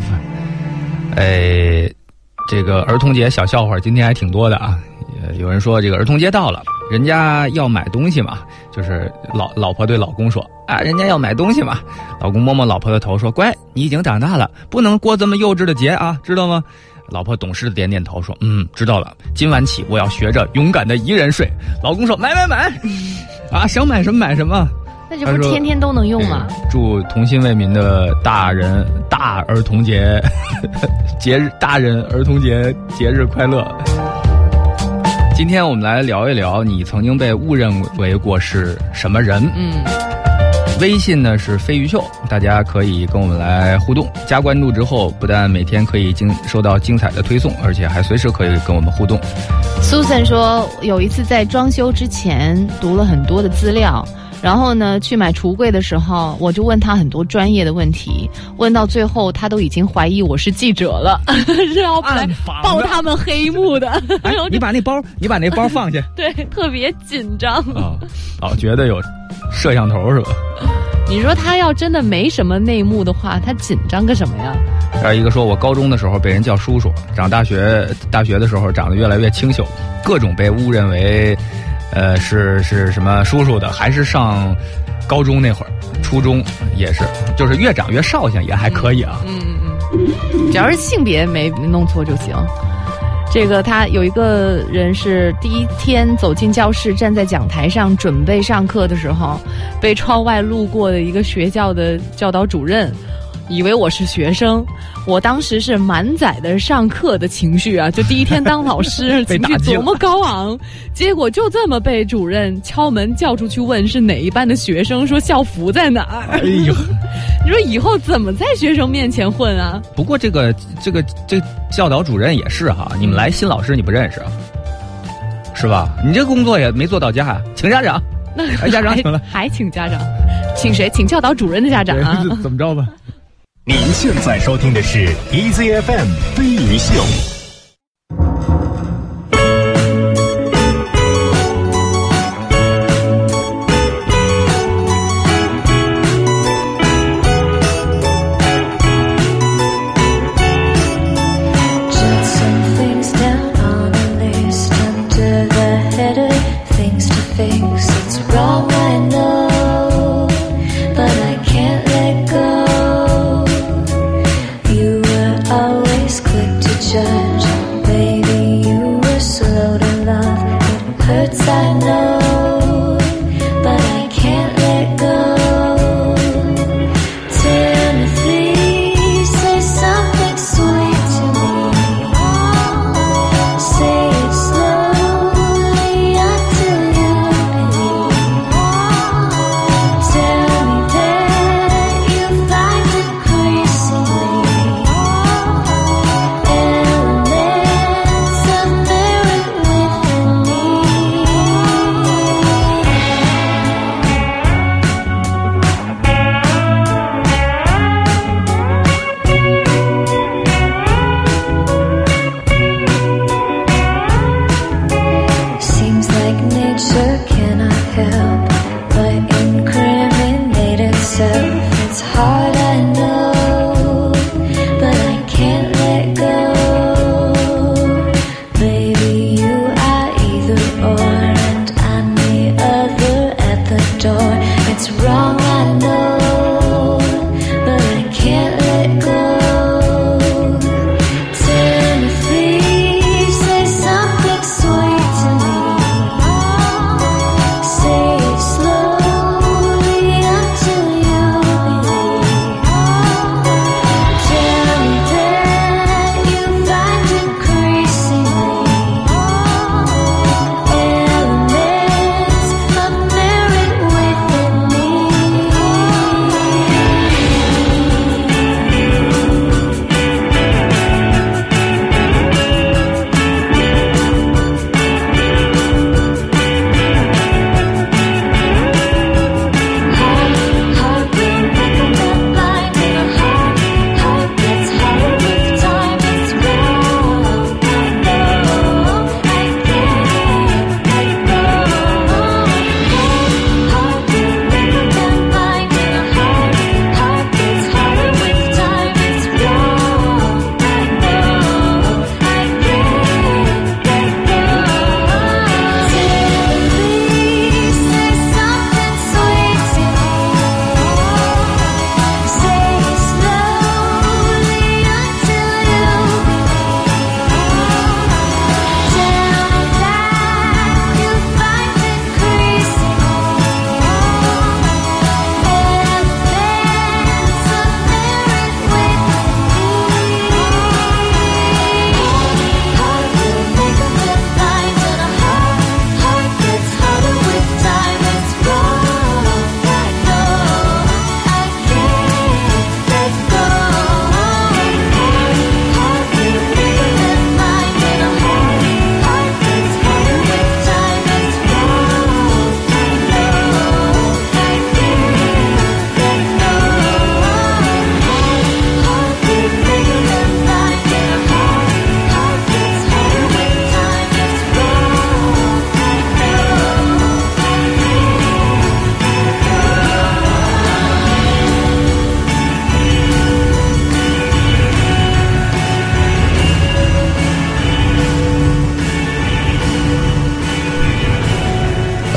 哎，这个儿童节小笑话今天还挺多的啊。有人说这个儿童节到了，人家要买东西嘛，就是老老婆对老公说啊，人家要买东西嘛。老公摸摸老婆的头说：“乖，你已经长大了，不能过这么幼稚的节啊，知道吗？”老婆懂事的点点头说：“嗯，知道了。今晚起我要学着勇敢的一人睡。”老公说：“买买买，啊，想买什么买什么。
那这不是天天都能用吗？
祝童心未泯的大人大儿童节 *laughs* 节日大人儿童节节日快乐。今天我们来聊一聊你曾经被误认为过是什么人。
嗯，
微信呢是飞鱼秀，大家可以跟我们来互动。加关注之后，不但每天可以精收到精彩的推送，而且还随时可以跟我们互动。
Susan 说，有一次在装修之前读了很多的资料，然后呢去买橱柜的时候，我就问他很多专业的问题，问到最后他都已经怀疑我是记者了，*laughs* 是要来
暗访的
爆他们黑幕的，*laughs*
哎你把那包，你把那包放下 *laughs*
对特别紧张。
啊！老觉得有摄像头是吧？
你说他要真的没什么内幕的话，他紧张个什么呀？
还有一个说，我高中的时候被人叫叔叔，长大学大学的时候长得越来越清秀，各种被误认为，呃，是是什么叔叔的，还是上高中那会儿，初中也是，就是越长越少相也还可以啊。
嗯嗯嗯，只要是性别没弄错就行。这个他有一个人是第一天走进教室，站在讲台上准备上课的时候，被窗外路过的一个学校的教导主任。以为我是学生，我当时是满载的上课的情绪啊，就第一天当老师，*laughs* 情绪多么高昂，结果就这么被主任敲门叫出去问是哪一班的学生，说校服在哪儿？
哎呦，*laughs*
你说以后怎么在学生面前混啊？
不过这个这个这教导主任也是哈，你们来新老师你不认识啊，是吧？你这工作也没做到家呀，请家长。
那
哎家长
还
请了
还请家长，请谁？请教导主任的家长啊？*laughs*
怎么着吧？
您现在收听的是 EZFM 飞鱼秀。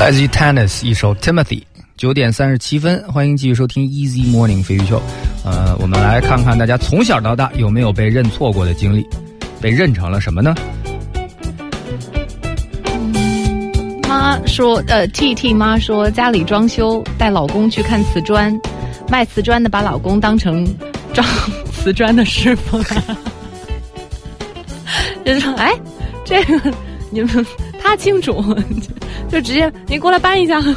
Easy Tennis 一首 Timothy。九点三十七分，欢迎继续收听 Easy Morning 飞鱼秀。呃，我们来看看大家从小到大有没有被认错过的经历，被认成了什么呢？
妈说，呃，T T 妈说家里装修，带老公去看瓷砖，卖瓷砖的把老公当成装 *laughs* 瓷砖的师傅，*laughs* 就说，哎，这个你们 *laughs* 他清楚，就直接您过来搬一下。*laughs*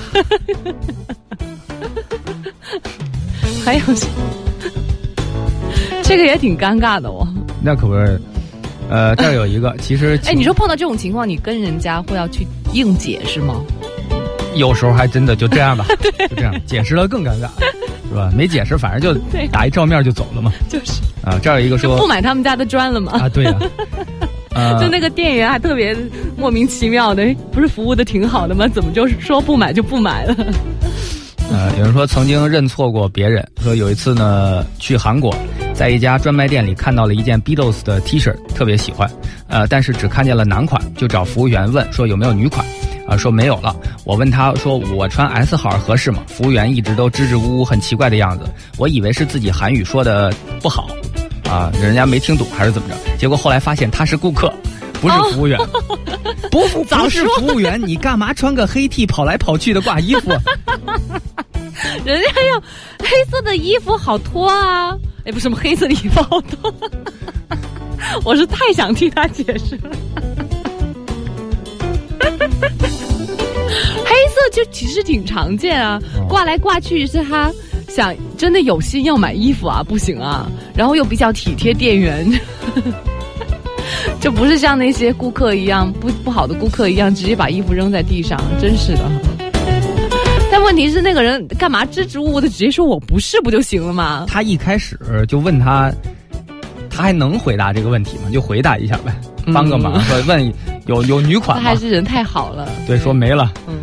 还有，*laughs* 这个也挺尴尬的哦。
那可不是，呃，这儿有一个，其实
哎，你说碰到这种情况，你跟人家会要去硬解释吗？
有时候还真的就这样吧，*laughs* 就这样，解释了更尴尬，是吧？没解释，反正就打一照面就走了嘛。
就是
啊，这儿有一个
说不买他们家的砖了吗？
啊，对呀、呃，
就那个店员还特别莫名其妙的，哎不是服务的挺好的吗？怎么就是说不买就不买了？
呃，有人说曾经认错过别人，说有一次呢去韩国，在一家专卖店里看到了一件 Beatles 的 T 恤，特别喜欢，呃，但是只看见了男款，就找服务员问说有没有女款，啊、说没有了。我问他说我穿 S 号合适吗？服务员一直都支支吾吾，很奇怪的样子，我以为是自己韩语说的不好，啊，人家没听懂还是怎么着？结果后来发现他是顾客。不是服务员，不不不是服务员，你干嘛穿个黑 T 跑来跑去的挂衣服？*laughs*
人家要黑色的衣服好脱啊！哎，不是什么黑色的衣服好脱，我是太想替他解释了。黑色就其实挺常见啊，挂来挂去是他想真的有心要买衣服啊，不行啊，然后又比较体贴店员。就不是像那些顾客一样不不好的顾客一样，直接把衣服扔在地上，真是的。但问题是，那个人干嘛支支吾吾的直接说我不是不就行了吗？
他一开始就问他，他还能回答这个问题吗？就回答一下呗，帮个忙，说问有有女款吗
还？是人太好了。
对，说没了。
嗯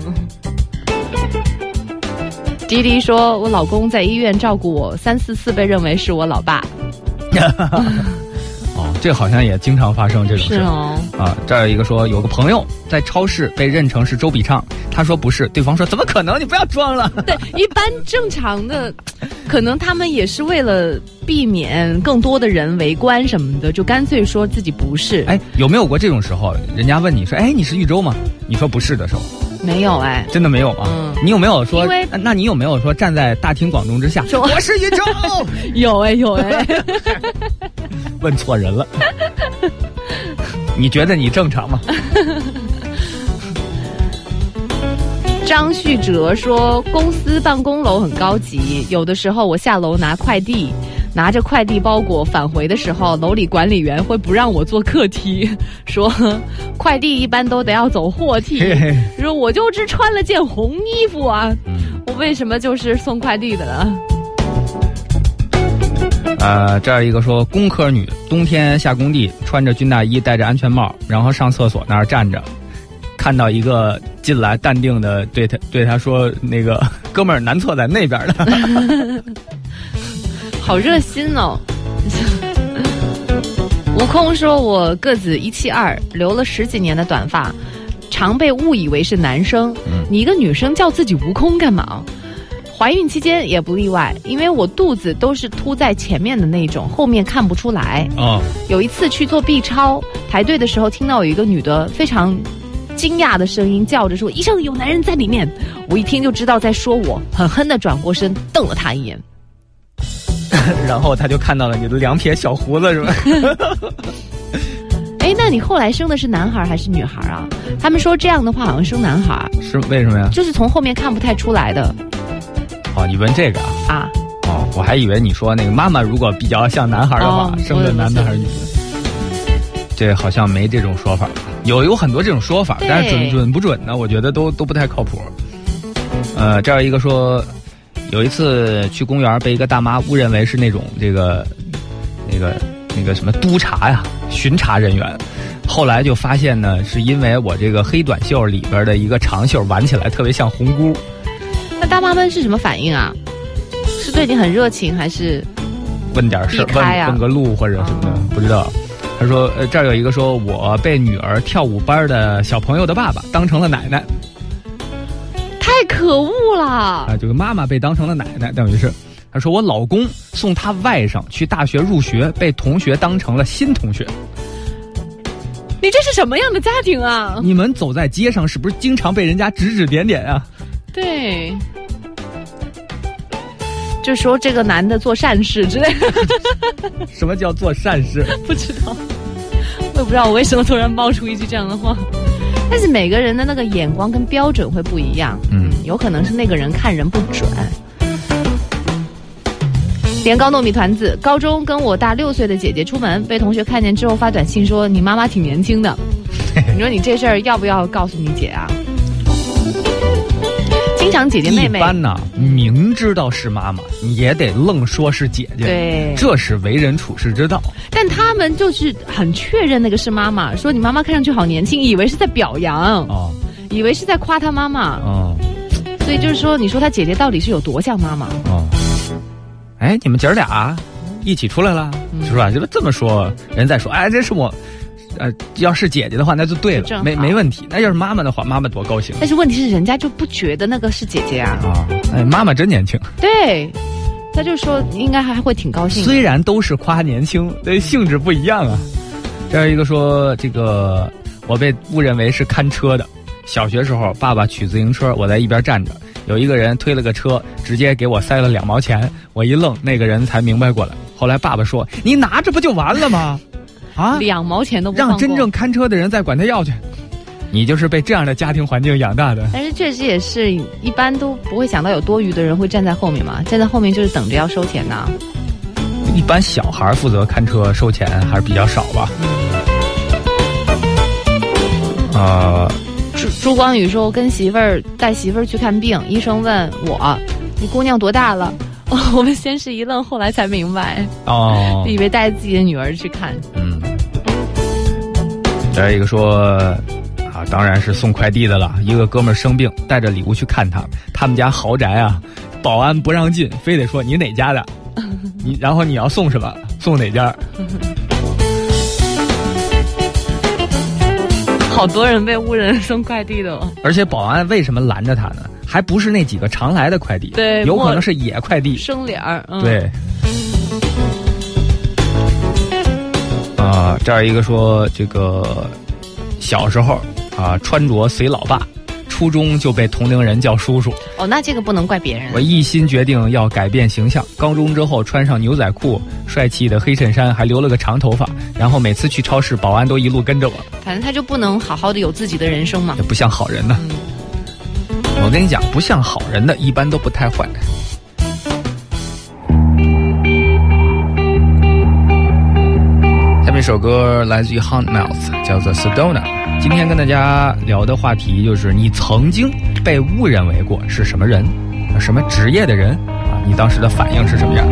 迪迪说，我老公在医院照顾我，三四次被认为是我老爸。*laughs*
哦，这好像也经常发生这种事。
是哦，
啊，这儿有一个说有个朋友在超市被认成是周笔畅，他说不是，对方说怎么可能？你不要装了。*laughs*
对，一般正常的，可能他们也是为了避免更多的人围观什么的，就干脆说自己不是。
哎，有没有过这种时候？人家问你说，哎，你是豫州吗？你说不是的时候，
没有哎，
真的没有吗？
嗯
你有没有说
因为？
那那你有没有说站在大庭广众之下，
说 *laughs*
我是宇宙？
有哎有哎，*laughs*
问错人了。你觉得你正常吗？*laughs*
张旭哲说，公司办公楼很高级，有的时候我下楼拿快递，拿着快递包裹返回的时候，楼里管理员会不让我坐客梯，*laughs* 说快递一般都得要走货梯。说我就只穿了件红衣服啊，我为什么就是送快递的呢？
呃，这儿一个说工科女，冬天下工地，穿着军大衣，戴着安全帽，然后上厕所那儿站着，看到一个进来，淡定的对他对他说：“那个哥们儿，男厕在那边呢。*laughs*
好热心哦。*laughs* 悟空说：“我个子一七二，留了十几年的短发，常被误以为是男生。你一个女生叫自己悟空干嘛？怀孕期间也不例外，因为我肚子都是凸在前面的那种，后面看不出来。
哦，
有一次去做 B 超，排队的时候听到有一个女的非常惊讶的声音叫着说：‘医生，有男人在里面！’我一听就知道在说我，狠狠的转过身瞪了她一眼。*laughs*
然后他就看到了你的两撇小胡子，是吧？*laughs*
哎，那你后来生的是男孩还是女孩啊？他们说这样的话好像生男孩，
是为什么呀？
就是从后面看不太出来的
哦，你问这个啊？
啊。
哦，我还以为你说那个妈妈如果比较像男孩的话，
哦
生的男的还是女的？这好像没这种说法，有有很多这种说法，
对
但是准准不准呢？我觉得都都不太靠谱。呃，这样一个说，有一次去公园被一个大妈误认为是那种这个那个那个什么督察呀、巡查人员，后来就发现呢，是因为我这个黑短袖里边的一个长袖挽起来特别像红箍。
那大妈们是什么反应啊？是对你很热情还是？
问点事儿，
啊
问问个路或者什么的，不知道。他说：“呃，这儿有一个说我被女儿跳舞班的小朋友的爸爸当成了奶奶。
可恶啦！
啊，这个妈妈被当成了奶奶，等于是。他说我老公送他外甥去大学入学，被同学当成了新同学。
你这是什么样的家庭啊？
你们走在街上是不是经常被人家指指点点啊？
对，就说这个男的做善事之类的，*laughs*
什么叫做善事？*laughs*
不知道，我也不知道我为什么突然冒出一句这样的话。但是每个人的那个眼光跟标准会不一样，
嗯
有可能是那个人看人不准。年糕糯米团子，高中跟我大六岁的姐姐出门，被同学看见之后发短信说你妈妈挺年轻的。你说你这事儿要不要告诉你姐啊？经常姐姐妹妹
一般呢，明知道是妈妈，你也得愣说是姐姐。
对
这是为人处世之道。
但他们就是很确认那个是妈妈，说你妈妈看上去好年轻，以为是在表扬，
哦
以为是在夸他妈妈，
哦
所以就是说，你说他姐姐到底是有多像妈妈？
哦，哎，你们姐儿俩一起出来了，
嗯
是吧？就这么说，人再说，哎，这是我，呃，要是姐姐的话，那就对了，没没问题。那要是妈妈的话，妈妈多高兴
但是问题是，人家就不觉得那个是姐姐啊。
啊！哎，妈妈真年轻。
对，他就说应该还会挺高兴。
虽然都是夸年轻，但性质不一样啊。这样一个说，这个我被误认为是看车的。小学时候，爸爸取自行车，我在一边站着，有一个人推了个车，直接给我塞了两毛钱。我一愣，那个人才明白过来。后来爸爸说：“你拿着不就完了吗？啊，
两毛钱都不
让真正。看车的人再管他要去。你就是被这样的家庭环境养大的。
但是确实也是，一般都不会想到有多余的人会站在后面嘛，站在后面就是等着要收钱呐。
一般小孩负责看车收钱还是比较少吧。呃，
朱朱光宇说，跟媳妇儿带媳妇儿去看病，医生问我：“你姑娘多大了？”哦，*laughs* 我们先是一愣，后来才明白，
哦，
以为带自己的女儿去看。
嗯，再一个说，啊，当然是送快递的了。一个哥们儿生病，带着礼物去看他，他们家豪宅啊，保安不让进，非得说你哪家的，你然后你要送什么，送哪家？*laughs*
好多人被误认送快递的了，
而且保安为什么拦着他呢？还不是那几个常来的快递，
对
有可能是野快递。
生脸儿。嗯、，
对。啊、这儿一个说这个小时候啊、穿着随老爸，初中就被同龄人叫叔叔。
哦，那这个不能怪别人
我。一心决定要改变形象。高中之后穿上牛仔裤、帅气的黑衬衫，还留了个长头发，然后每次去超市，保安都一路跟着我，
反正他就不能好好的有自己的人生嘛
也。不像好人呢。我跟你讲，不像好人的一般都不太坏。这首歌来自于 Hunt Melt，叫做 Sedona。今天跟大家聊的话题就是你曾经被误认为过是什么人，什么职业的人啊？你当时的反应是什么样？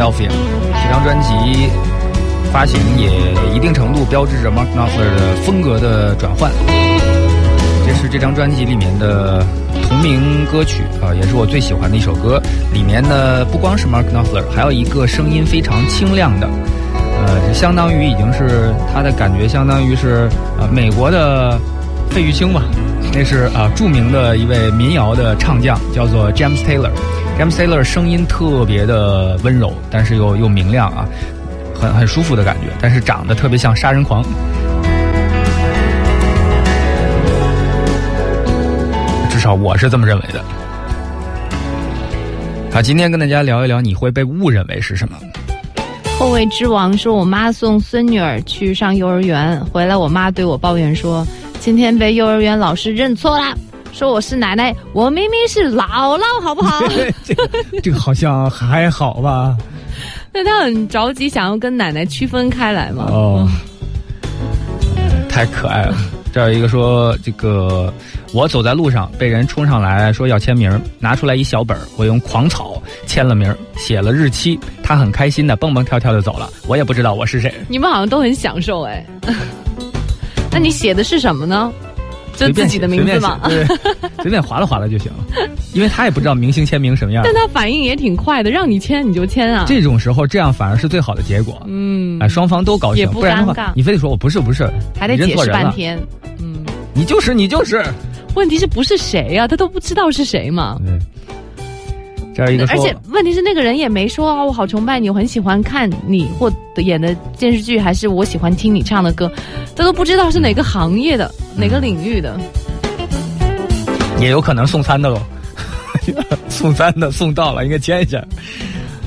Alfie，这张专辑发行也一定程度标志着 Mark Knopfler 的风格的转换。这是这张专辑里面的同名歌曲啊、也是我最喜欢的一首歌。里面呢不光是 Mark Knopfler，还有一个声音非常清亮的，呃，这相当于已经是他的感觉，相当于是呃美国的费玉清吧。那是啊、著名的一位民谣的唱将，叫做 James Taylor。MC l e r 声音特别的温柔，但是又又明亮啊，很很舒服的感觉，但是长得特别像杀人狂。至少我是这么认为的。好，今天跟大家聊一聊你会被误认为是什么？
后卫之王说：“我妈送孙女儿去上幼儿园，回来我妈对我抱怨说，今天被幼儿园老师认错了，说我是奶奶，我明明是姥姥，好不好？*laughs*
这个这个好像还好吧？*laughs*
那他很着急，想要跟奶奶区分开来嘛。
哦，太可爱了。这儿有一个说，这个我走在路上，被人冲上来说要签名，拿出来一小本，我用狂草签了名，写了日期，他很开心的蹦蹦跳跳的走了，我也不知道我是谁，
你们好像都很享受哎。*laughs* 那你写的是什么呢？就
随便
自己的名字嘛？
随便写对，随便划拉划拉就行了，因为他也不知道明星签名什么样。
但他反应也挺快的，让你签你就签啊。
这种时候，这样反而是最好的结果。
嗯
哎，，双方都高兴，
也不
不然的
尴尬
话，你非得说我不是不是，
还得解释半天。嗯，
你就是你就是。
问题是不是谁呀、他都不知道是谁嘛。
嗯，这儿一个，
而且问题是那个人也没说啊，我好崇拜你，我很喜欢看你或演的电视剧，还是我喜欢听你唱的歌，他都不知道是哪个行业的、哪个领域的。
也有可能送餐的喽，*laughs* 送餐的送到了，应该签一下。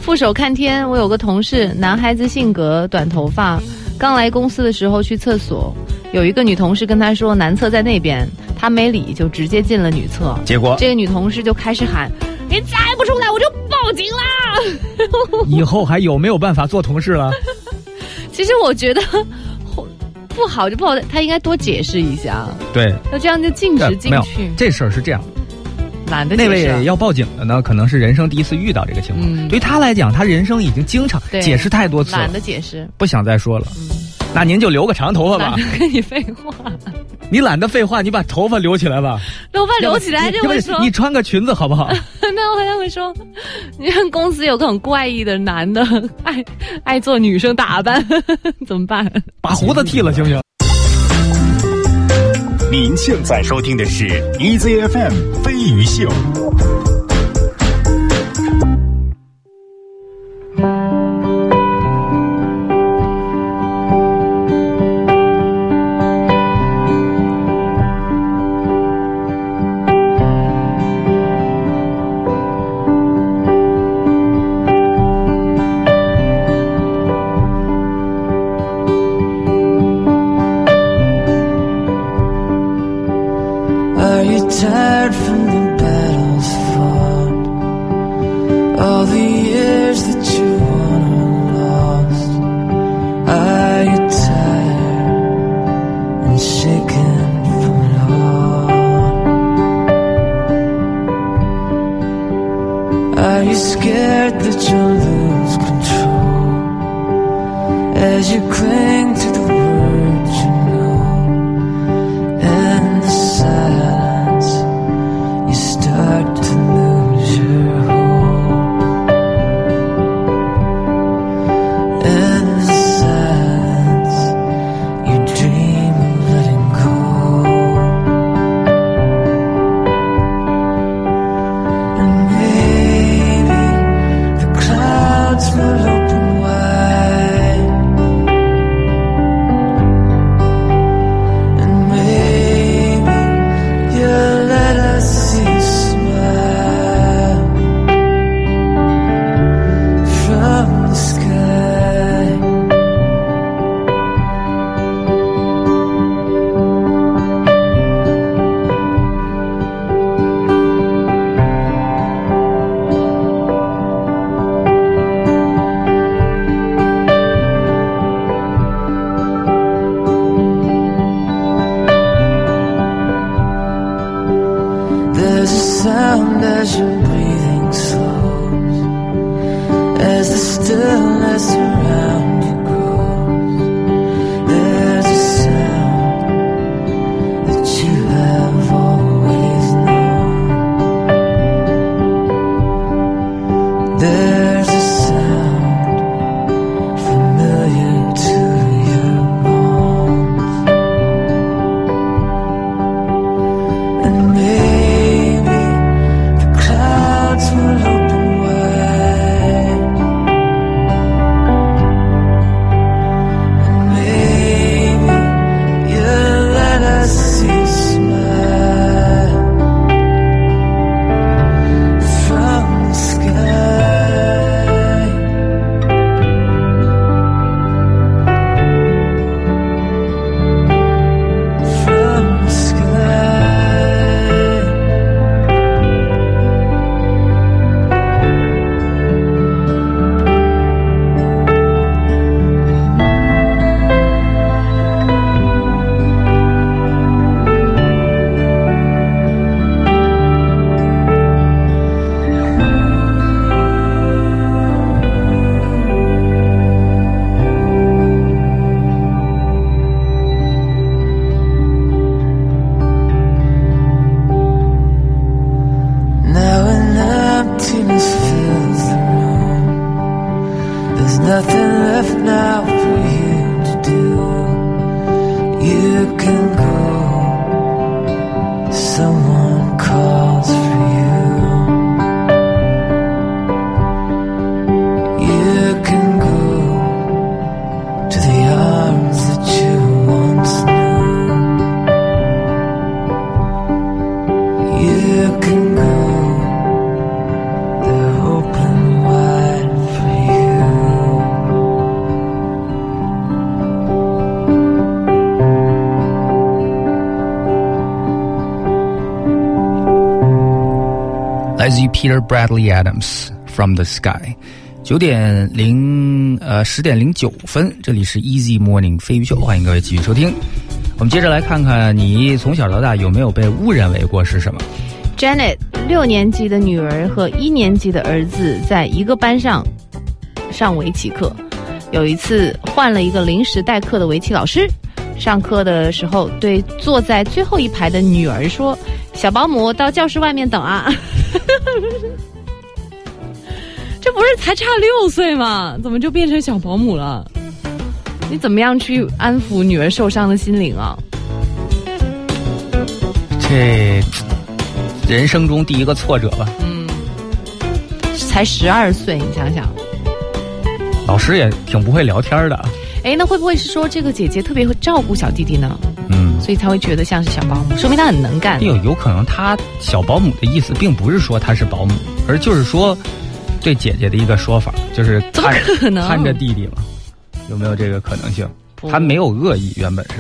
副手看天，我有个同事，男孩子性格，短头发，刚来公司的时候去厕所，有一个女同事跟他说男厕在那边，他没理，就直接进了女厕。
结果
这个女同事就开始喊：“你再不出来，我就报警啦！” *laughs*
以后还有没有办法做同事了？
其实我觉得不好就不好，他应该多解释一下，
对，
那这样就禁止进去。
这事儿是这样，
懒得
那
解释
要报警的呢，可能是人生第一次遇到这个情况。
嗯。
对于他来讲，他人生已经经常解释太多次了。
懒，得解释，
不想再说了。那您就留个长头发吧
跟你废话，
你懒得废话，你把头发留起来吧，
头发留起来就会说，
你穿个裙子好不好？*laughs*
那我他会说，你看公司有个很怪异的男的，爱爱做女生打扮，怎么办？
把胡子剃了行不行？
您现在收听的是 EZFM 飞鱼秀。
Peter Bradley Adams from the Sky。九点零呃十点零九分，这里是 Easy Morning 飞鱼秀，欢迎各位继续收听。我们接着来看看你从小到大有没有被误认为过是什么
？Janet 六年级的女儿和一年级的儿子在一个班上上围棋课，有一次换了一个临时代课的围棋老师。上课的时候，对坐在最后一排的女儿说：“小保姆到教室外面等啊。*laughs* ”这不是才差六岁吗？怎么就变成小保姆了？你怎么样去安抚女儿受伤的心灵啊？
这人生中第一个挫折吧。
嗯，才十二岁，你想想。
老师也挺不会聊天的。
哎，那会不会是说这个姐姐特别会照顾小弟弟呢？
嗯，
所以才会觉得像是小保姆，说明她很能干。
有有可能她小保姆的意思，并不是说她是保姆，而就是说对姐姐的一个说法，就是
怎么
看
可能
看着弟弟嘛，有没有这个可能性？她没有恶意，原本是。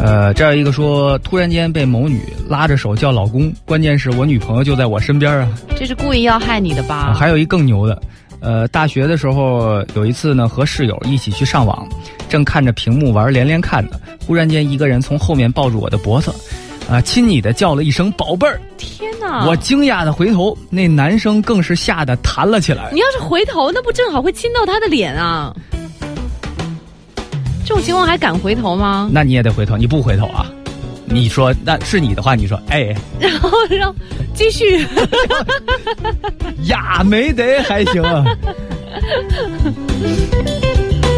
呃，这样一个说，突然间被某女拉着手叫老公，关键是我女朋友就在我身边啊。
这是故意要害你的吧？
还有一更牛的，呃，大学的时候有一次呢，和室友一起去上网，正看着屏幕玩连连看呢，忽然间一个人从后面抱住我的脖子，啊、亲昵的叫了一声“宝贝儿”，
天哪！
我惊讶的回头，那男生更是吓得弹了起来
你。要是回头，那不正好会亲到他的脸啊？这种情况还敢回头吗？
那你也得回头，你不回头啊？你说那是你的话，你说 *laughs* 哎
然后让继续，*laughs*
呀没得还行啊，*laughs*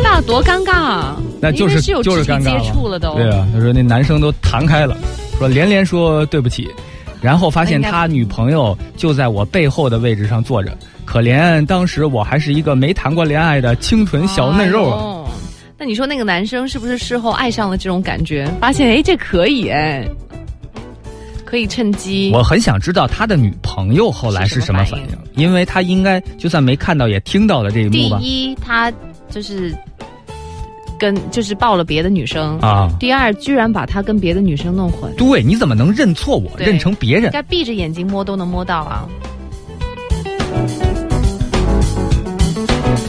那多尴尬啊！
那就是
是有
就是尴尬了
触了都。
对啊，他说那男生都弹开了，说连连说对不起，然后发现他女朋友就在我背后的位置上坐着，可怜当时我还是一个没谈过恋爱的清纯小嫩肉啊。
那你说那个男生是不是事后爱上了这种感觉？发现哎，这可以哎，可以趁机。
我很想知道他的女朋友后来是什么反应，因为他应该就算没看到也听到了这一
第
幕吧？
一，他就是跟就是抱了别的女生
啊
第二，居然把他跟别的女生弄混，
对，你怎么能认错我，认成别人
应？该闭着眼睛摸都能摸到啊。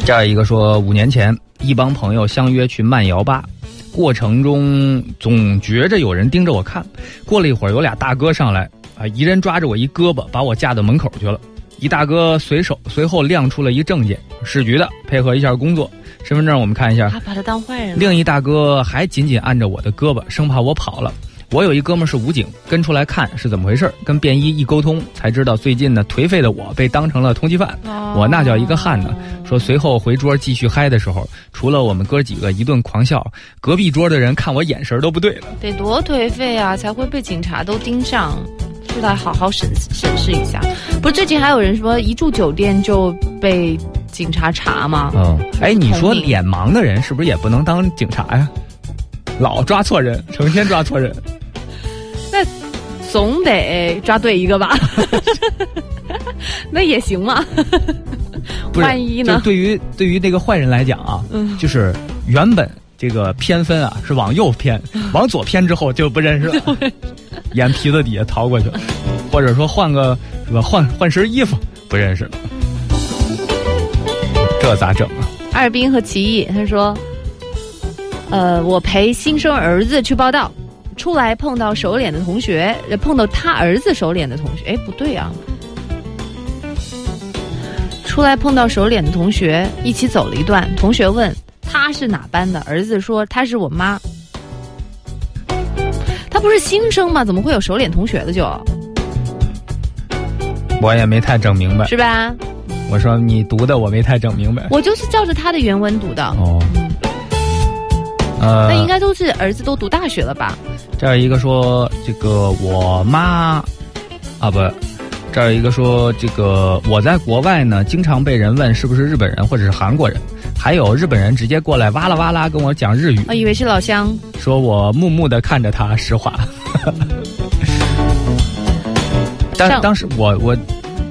这样一个说，五年前一帮朋友相约去慢摇吧，过程中总觉着有人盯着我看。过了一会儿，有俩大哥上来，啊，一人抓着我一胳膊，把我架到门口去了。一大哥随手随后亮出了一证件，市局的，配合一下工作，身份证我们看一下。
他把他当坏人了。
另一大哥还紧紧按着我的胳膊，生怕我跑了。我有一哥们儿是武警，跟出来看是怎么回事儿跟便衣一沟通，才知道最近呢颓废的我被当成了通缉犯。
哦
我那叫一个汗呢。说随后回桌继续嗨的时候，除了我们哥几个一顿狂笑，隔壁桌的人看我眼神都不对了。
得多颓废啊，才会被警察都盯上，出来好好审审视一下。不是最近还有人说一住酒店就被警察查吗？
嗯，哎，你说脸盲的人是不是也不能当警察呀？老抓错人，成天抓错人。
那总得抓对一个吧？*laughs* 那也行嘛。万一呢
就对于对于那个坏人来讲啊，
嗯
就是原本这个偏分啊是往右偏，往左偏之后就不认识了，*laughs* 眼皮子底下逃过去了，或者说换个什么，换换身衣服不认识了，这咋整啊？
二斌和奇艺他说，呃，我陪新生儿子去报道，出来碰到熟脸的同学，呃碰到他儿子熟脸的同学，哎，不对啊。出来碰到熟脸的同学，一起走了一段。同学问他是哪班的，儿子说他是我妈。他不是新生吗？怎么会有熟脸同学的就？
我也没太整明白，
是吧？
我说你读的我没太整明白。
我就是照着他的原文读的。
哦，呃，
那应该都是儿子都读大学了吧？
这儿一个说这个我妈，啊不，这儿一个说这个我在国外呢，经常被人问是不是日本人或者是韩国人，还有日本人直接过来哇啦哇啦跟我讲日语，
我以为是老乡。
说我木木的看着他实话。*laughs* 但
上
当时我我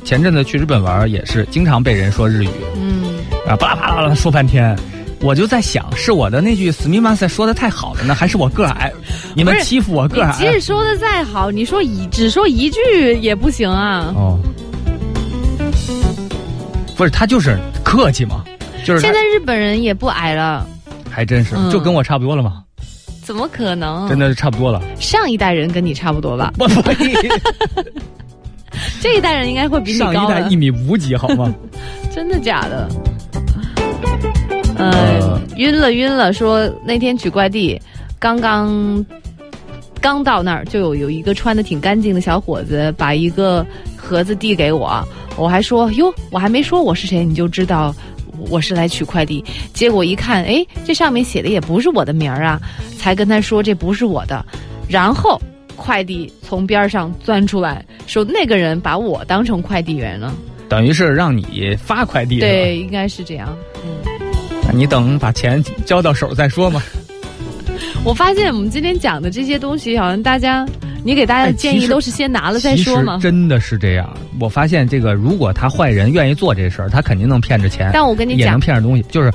前阵子去日本玩儿也是经常被人说日语，
嗯，
啊巴拉巴拉巴拉说半天。我就在想，是我的那句“斯密马塞”说的太好了呢，还是我个儿矮？你们欺负我个儿矮
即使？说的再好，你说一只说一句也不行啊。
哦，不是，他就是客气嘛，就是
现在日本人也不矮了，
还真是，
嗯
就跟我差不多了嘛，
怎么可能？
真的是差不多了。
上一代人跟你差不多吧？
不不，*laughs*
这一代人应该会比你
上
高上
一代一。米五几好吗？*laughs*
真的假的？呃
呃，
晕了晕了，说那天取快递，刚刚刚到那儿，就有有一个穿的挺干净的小伙子，把一个盒子递给我，我还说哟，我还没说我是谁，你就知道我是来取快递。结果一看，哎，这上面写的也不是我的名儿啊，才跟他说这不是我的，然后。快递从边上钻出来，说那个人把我当成快递员了。
等于是让你发快递，
对，应该是这样。
那你等把钱交到手再说嘛。
我发现我们今天讲的这些东西，好像大家，你给大家的建议都是先拿了再说嘛
其实。真的是这样。我发现这个，如果他坏人愿意做这事儿，他肯定能骗着钱，
但我跟你讲
也能，骗着东西。就是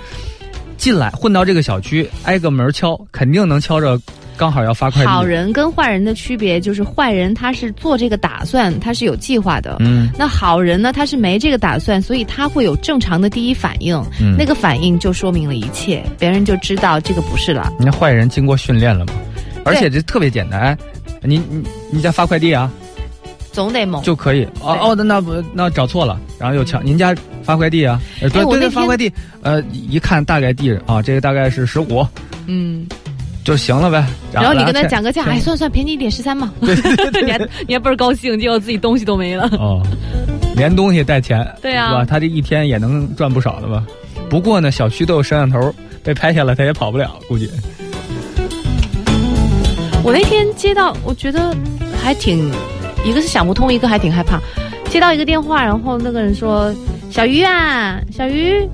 进来混到这个小区，挨个门敲，肯定能敲着，刚好要发快递。
好人跟坏人的区别就是，坏人他是做这个打算，他是有计划的。
嗯
那好人呢，他是没这个打算，所以他会有正常的第一反应，
嗯，
那个反应就说明了一切，别人就知道这个不是了。
人家坏人经过训练了嘛，而且这特别简单。哎，你你你家发快递啊，
总得猛。
就可以。哦哦，那那不那找错了，然后又抢。您家发快递啊？呃对对对，发快递。呃，一看大概地啊，这个大概是十五
嗯，
就行了呗。
然后你跟他讲个价，哎，算算便宜一点，十三嘛。*laughs* 你还你还倍儿高兴，结果自己东西都没了。
哦，连东西带钱，
对啊
是吧？他这一天也能赚不少的吧？不过呢，小区都有摄像头，被拍下来他也跑不了，估计。
我那天接到，我觉得还挺，一个是想不通，一个还挺害怕。接到一个电话，然后那个人说：“小鱼啊，小鱼，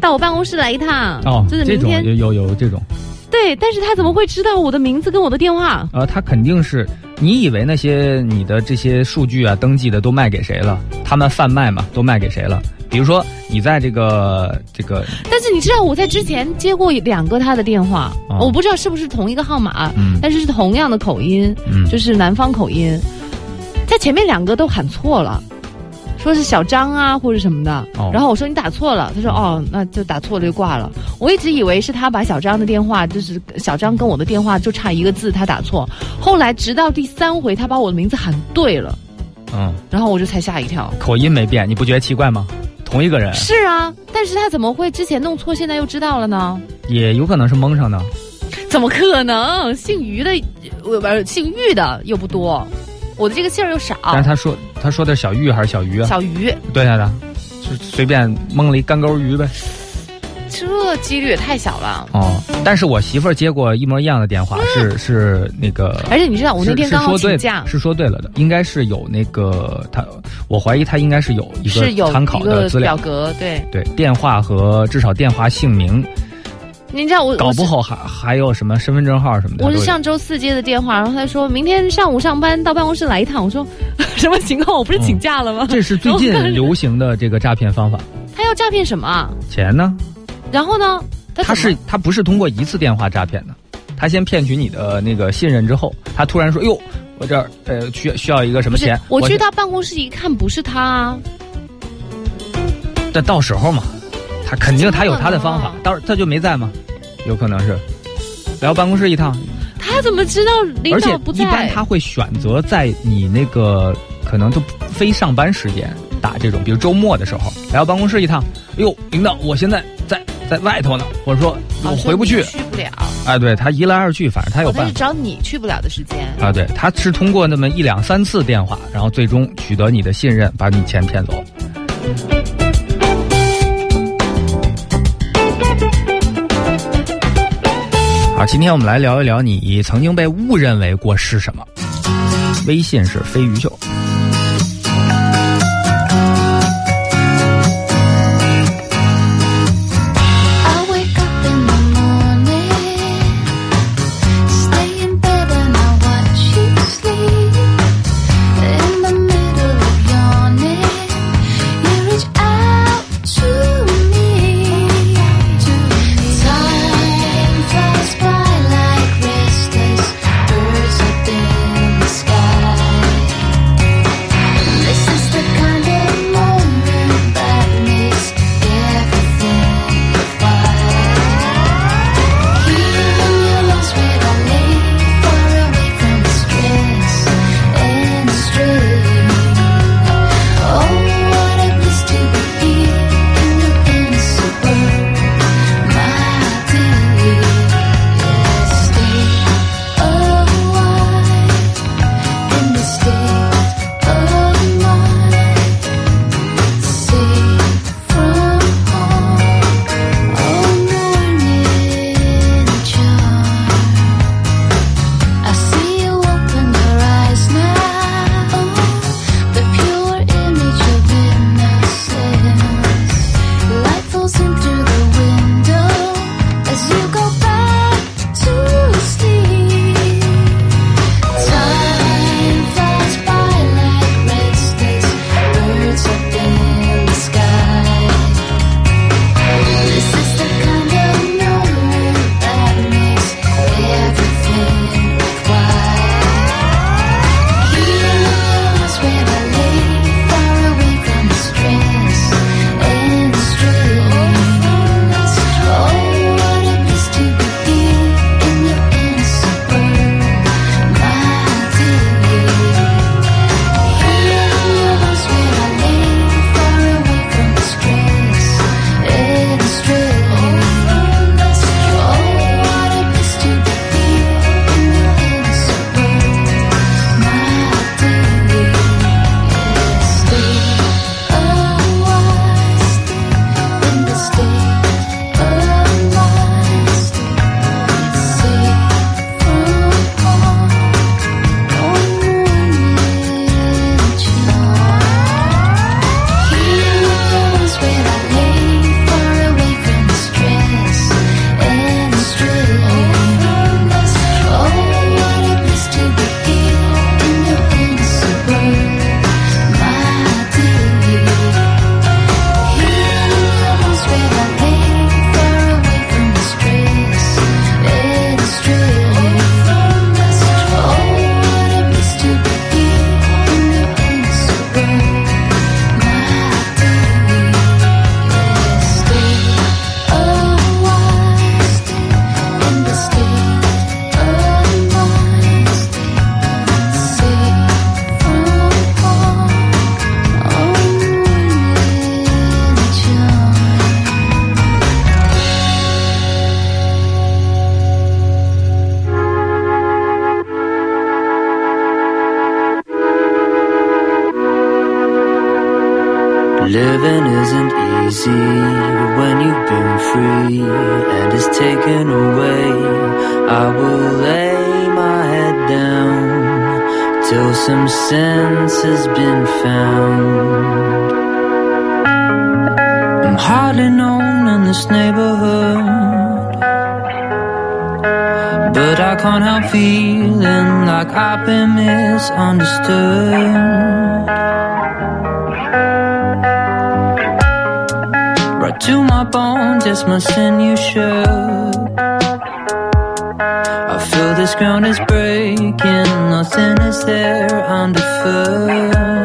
到我办公室来一趟。”
哦，
就是明天
这种有有有这种，
对，但是他怎么会知道我的名字跟我的电话？
呃，他肯定是你以为那些你的这些数据啊登记的都卖给谁了？他们贩卖嘛，都卖给谁了？比如说你在这个这个
但是你知道我在之前接过两个他的电话，
哦
我不知道是不是同一个号码，
嗯
但是是同样的口音，
嗯
就是南方口音，在前面两个都喊错了。说是小张啊，或者什么的，
哦
然后我说你打错了，他说哦，那就打错了就挂了。我一直以为是他把小张的电话，就是小张跟我的电话就差一个字，他打错。后来直到第三回，他把我的名字喊对了，
嗯
然后我就才吓一跳。
口音没变，你不觉得奇怪吗？同一个人
是啊，但是他怎么会之前弄错，现在又知道了呢？
也有可能是蒙上的。
怎么可能？姓于的，呃，不是姓玉的又不多，我的这个姓儿又少。
但是他说他说的是小玉还是小鱼啊？
小鱼，
对呀的，就随便蒙了一干钩鱼呗。
这几率也太小了。
哦，但是我媳妇儿接过一模一样的电话，是是那个，
而且你知道，我那
是
天刚请假，
是说对了的，应该是有那个他，我怀疑他应该是有一个参考的资料
表，格，对。
对电话和至少电话姓名，
你知道我
搞不。好还还有什么身份证号什么的。
我是上周四接的电话，然后他说明天上午上班到办公室来一趟。我说 *laughs* 什么情况？我不是请假了吗？
这是最近流行的这个诈骗方法。
他要诈骗什么啊？
钱呢？
然后呢？他
他是他不是通过一次电话诈骗的，他先骗取你的那个信任之后，他突然说：“哟，我这儿呃需要需要一个什么钱？”
我去他办公室一看，不是他啊。
但到时候嘛，他肯定他有他的方法到时他就没在吗，有可能是来我办公室一趟，
他怎么知道领导不在？
一般他会选择在你那个可能都非上班时间打这种，比如周末的时候来我办公室一趟，哎呦，领导，我现在在在外头呢，或者说我
哦
回不去
去不了。
哎，对他一来二去，反正他有
哦他是
办法。
找你去不了的时间。
啊，对，他是通过那么一两三次电话，然后最终取得你的信任，把你钱骗走。
好今天我们来聊一聊你曾经被误认为过是什么。微信是飞鱼秀。
Living isn't easy when you've been free and it's taken away. I will lay my head down till some sense has been found. I'm hardly known in this neighborhood, but I can't help feeling like I've been misunderstood. to my bones, it's my sinusure. I feel this ground is breaking, nothing is there, underfoot.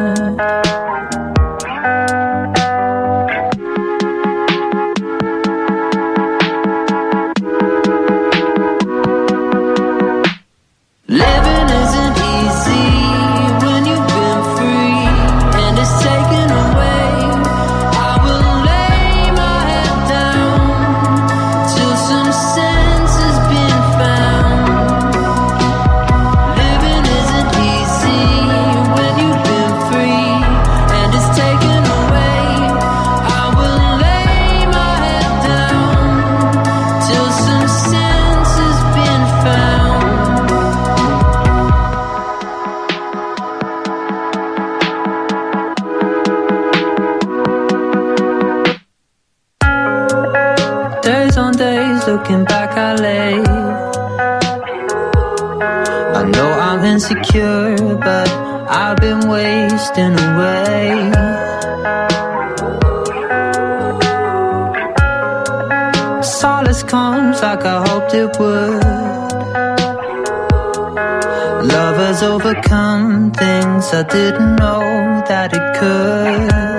I didn't know that it could.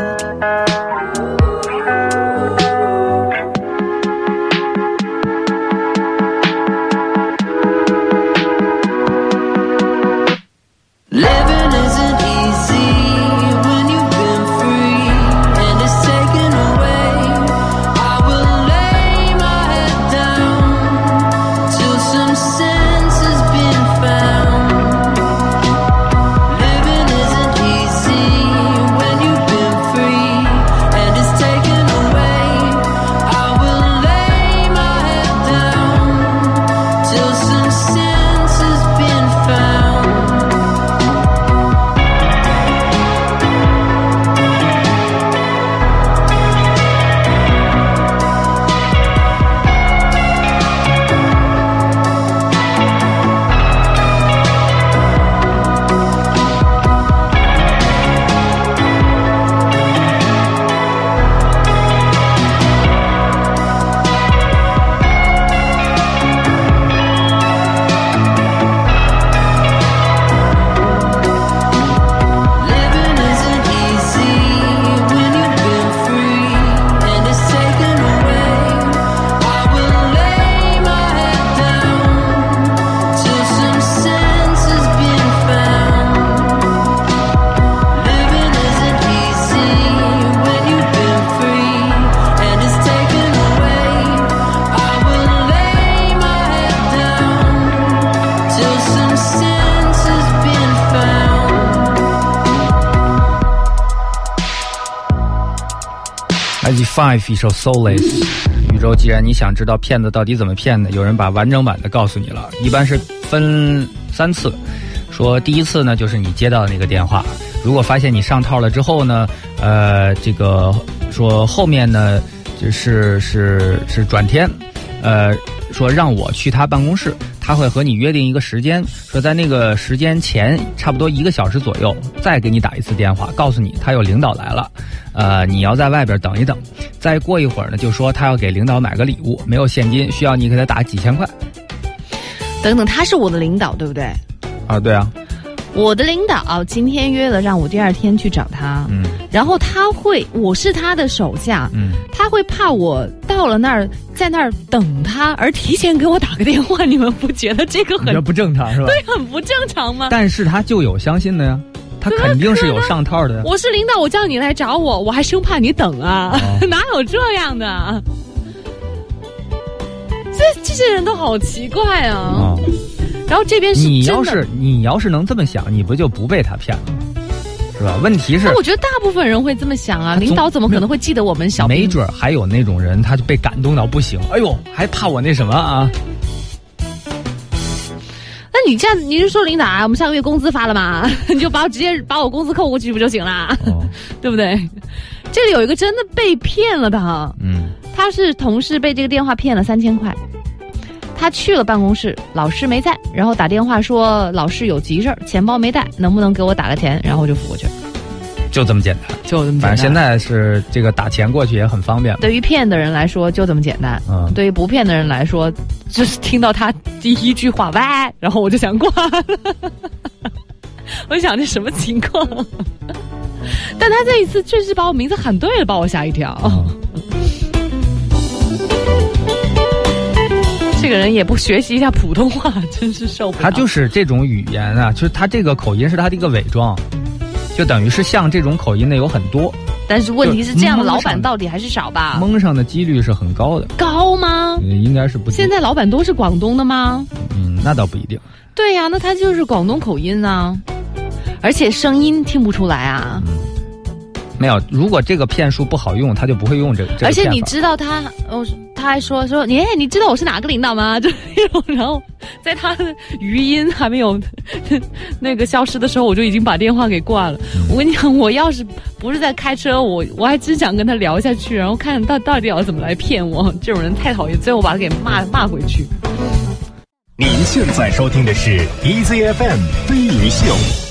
一首 Soulless。宇宙，既然你想知道骗子到底怎么骗的，有人把完整版的告诉你了。一般是分三次，说第一次呢就是你接到的那个电话，如果发现你上套了之后呢，呃，这个说后面呢就是是是转天，呃，说让我去他办公室，他会和你约定一个时间，说在那个时间前差不多一个小时左右再给你打一次电话，告诉你他有领导来了，呃，你要在外边等一等。再过一会儿呢，就说他要给领导买个礼物，没有现金，需要你给他打几千块。
等等，他是我的领导，对不对？
啊，对啊，
我的领导今天约了让我第二天去找他，
嗯
然后他会，我是他的手下，
嗯，
他会怕我到了那儿，在那儿等他，而提前给我打个电话，你们不觉得这个很
不正常是吧？
对很不正常吗？
但是他就有相信的呀，他肯定是有上套的呀。
我是领导，我叫你来找我，我还生怕你等啊，
哦 *laughs*
哪有这样的？这这些人都好奇怪啊！
啊，
然后这边是
你要是你要是能这么想，你不就不被他骗了，是吧？问题是
我觉得大部分人会这么想啊，领导怎么可能会记得我们小兵？
没准还有那种人，他就被感动到不行，哎呦，还怕我那什么啊？
那你这样，你是说领导啊？我们上个月工资发了吗？*laughs* 你就把我直接把我工资扣过去不就行了？
哦，*laughs*
对不对？这里有一个真的被骗了的，
嗯，
他是同事被这个电话骗了三千块，他去了办公室，老师没在，然后打电话说老师有急事儿，钱包没带，能不能给我打个钱？然后就付过去了，
就这么简单。
就这么简单。
反正现在是这个打钱过去也很方便。
对于骗的人来说就这么简单，
嗯
对于不骗的人来说，就是听到他第一句话喂，然后我就想挂了，*laughs* 我想这什么情况？*laughs* 但他这一次确实把我名字喊对了，把我吓一跳。
嗯 *laughs*
这个人也不学习一下普通话，真是受不了。
他就是这种语言啊，就是他这个口音是他的一个伪装，就等于是像这种口音的有很多，
但是问题是，这样的老板到底还是少吧？
蒙上的几率是很高的，
高吗？
呃应该是不。
现在老板都是广东的吗？
嗯，那倒不一定。
对呀、那他就是广东口音啊、而且声音听不出来啊。
没有，如果这个骗术不好用，他就不会用这个。这个
而且你知道他，哦，他还说说，你哎，你知道我是哪个领导吗？*laughs* 就那种，然后在他的余音还没有那个消失的时候，我就已经把电话给挂了。
嗯
我跟你讲，我要是不是在开车，我我还真想跟他聊下去，然后看到到底要怎么来骗我。这种人太讨厌，最后把他给骂骂回去。
您现在收听的是 EZFM 飞鱼秀。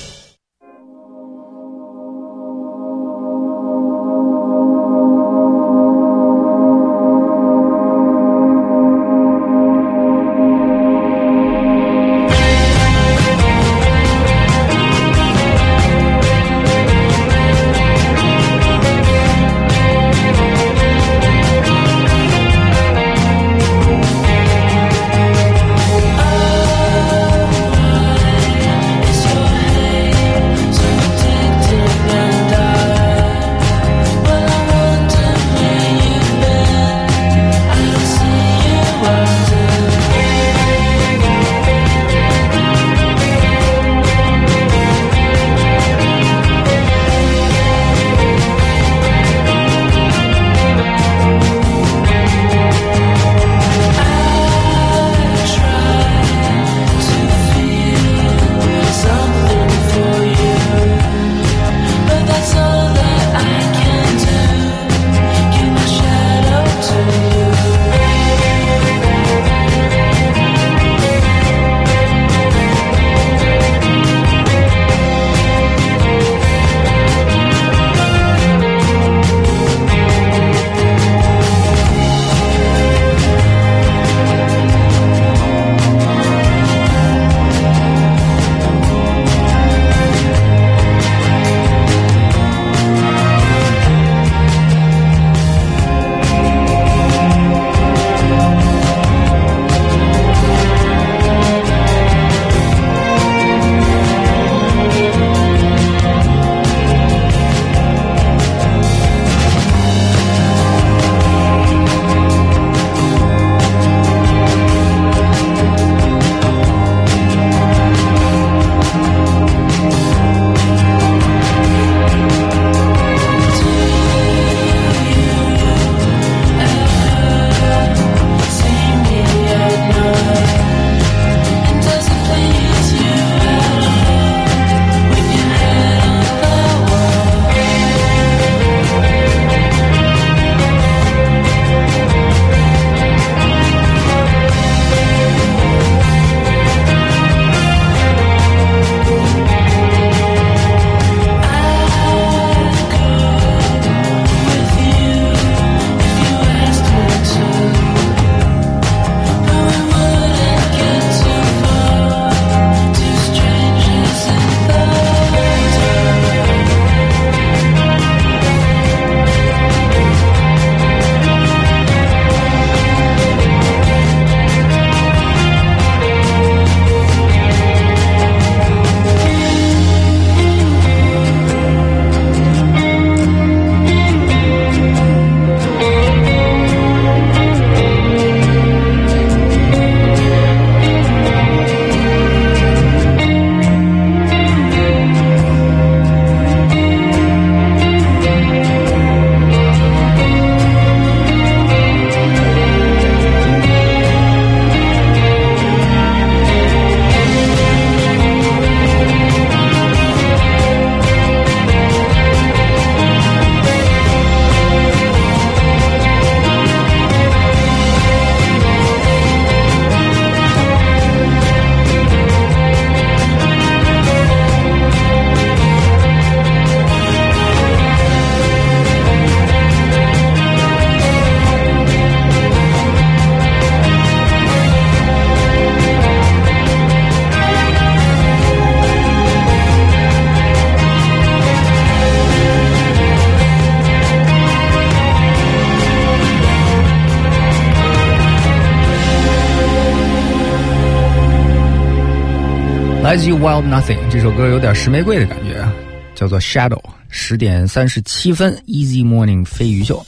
Wild Nothing 这首歌有点石玫瑰的感觉啊，叫做 Shadow。十点三十七分，Easy Morning 飞鱼秀。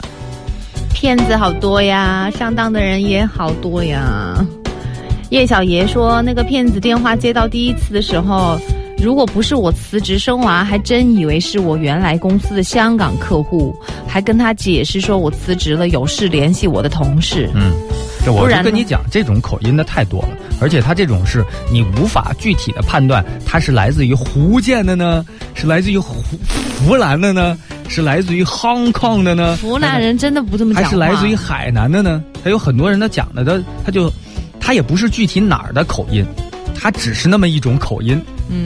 骗子好多呀，上当的人也好多呀。叶小爷说，那个骗子电话接到第一次的时候，如果不是我辞职生娃，还真以为是我原来公司的香港客户，还跟他解释说我辞职了，有事联系我的同事。
嗯，这我就跟你讲，这种口音的太多了，而且他这种是你无法具体的判断，他是来自于福建的呢，是来自于湖湖南的呢，是来自于 Hong Kong 的呢，
湖南人真的不这么讲话，
还是来自于海南的呢？他有很多人他讲的，他他就他也不是具体哪儿的口音，他只是那么一种口音。
嗯，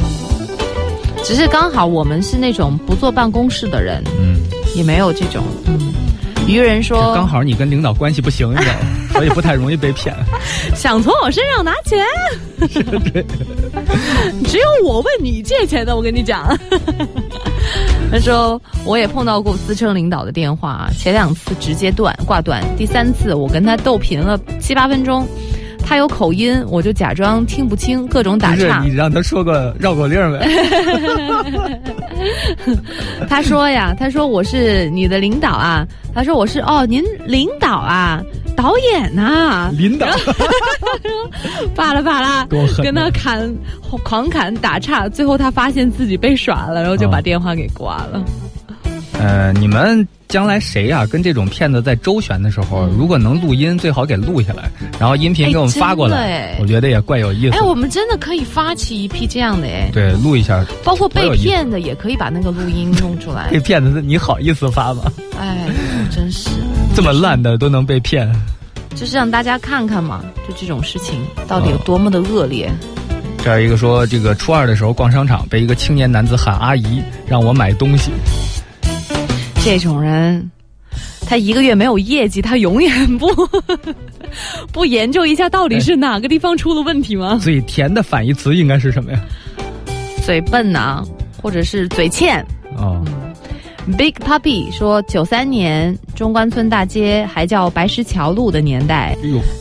只是刚好我们是那种不坐办公室的人，
嗯，
也没有这种。嗯，愚人说
刚好你跟领导关系不行，你知道吗？所以不太容易被骗。*laughs*
想从我身上拿钱，*laughs* 只有我问你借钱的，我跟你讲。*laughs* 他说我也碰到过资深领导的电话，前两次直接断挂断，第三次我跟他斗贫了七八分钟，他有口音，我就假装听不清，各种打岔
你。让他说个绕口令呗？
他说呀，他说我是你的领导啊，他说我是哦，您领导啊，导演呐、
领导。*laughs*
罢了罢了，跟他砍狂砍打岔，最后他发现自己被耍了，然后就把
哦。
电话给挂了。
呃，你们将来谁呀、跟这种骗子在周旋的时候，如果能录音，最好给录下来，然后音频给我们发过来我觉得也怪有意思。
哎，我们真的可以发起一批这样的哎，
对，录一下。
包括被骗的也可以把那个录音弄出来。*laughs*
这。骗子，你好意思发吗？
哎，真是，
这么烂的都能被骗。
就是让大家看看嘛，就这种事情到底有多么的恶劣。
这儿一个说，这个初二的时候逛商场，被一个青年男子喊阿姨，让我买东西。
这种人，他一个月没有业绩，他永远不 *laughs* 不研究一下到底是哪个地方出了问题吗？
嘴甜的反义词应该是什么呀？
嘴笨呐、或者是嘴欠。
哦，
Big Puppy 说，九三年中关村大街还叫白石桥路的年代，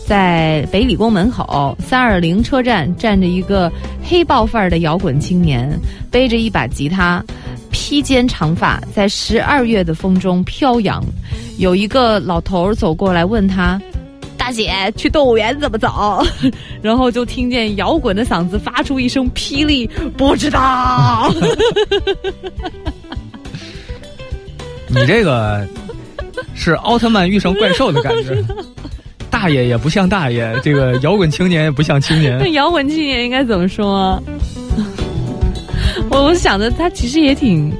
在北理工门口三二零车站站着一个黑豹范儿的摇滚青年，背着一把吉他，披肩长发，在十二月的风中飘扬。有一个老头儿走过来问他。大姐，去动物园怎么走？*laughs* 然后就听见摇滚的嗓子发出一声霹雳，不知道。*laughs*
你这个是奥特曼遇上怪兽的感觉。大爷也不像大爷，这个摇滚青年也不像青年
那
年。*laughs*
摇滚青年应该怎么说啊？我 *laughs* 我想着他其实也挺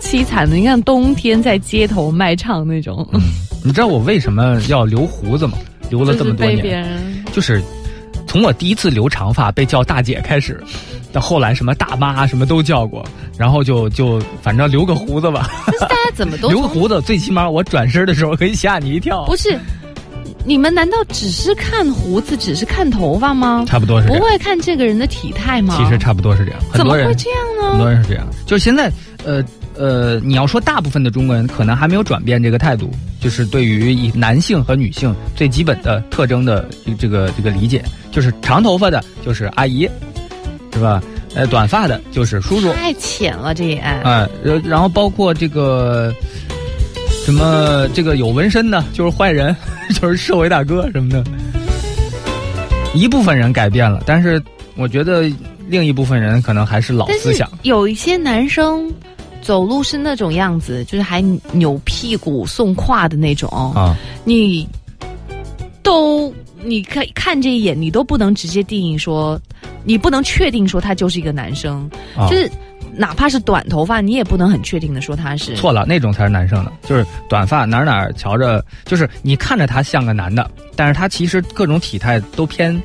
凄惨的。你看冬天在街头卖唱那种，
你知道我为什么要留胡子吗？留了这么多年，
人
就是从我第一次留长发被叫大姐开始，到后来什么大妈什么都叫过，然后就就反正留个胡子吧，
但是大家怎么都 *laughs*
留个胡子，最起码我转身的时候可以吓你一跳。
不是？你们难道只是看胡子，只是看头发吗？
差不多是这样，
不会看这个人的体态吗？
其实差不多是这样。很多人
怎么会这样呢
很多？人是这样，就是现在，呃呃，你要说大部分的中国人可能还没有转变这个态度，就是对于以男性和女性最基本的特征的这个这个理解，就是长头发的就是阿姨，是吧？呃，短发的就是叔叔，
太浅了，这也。
哎，然然后包括这个什么这个有纹身的，就是坏人，*laughs* 就是社会大哥什么的。一部分人改变了，但是我觉得另一部分人可能还是老思想。
有一些男生走路是那种样子，就是还扭屁股、送胯的那种。
啊，
你都你看看这一眼，你都不能直接定义说，你不能确定说他就是一个男生，
啊。
就是哪怕是短头发，你也不能很确定的说他是。
错了，那种才是男生的，就是短发哪儿哪儿瞧着，就是你看着他像个男的，但是他其实各种体态都偏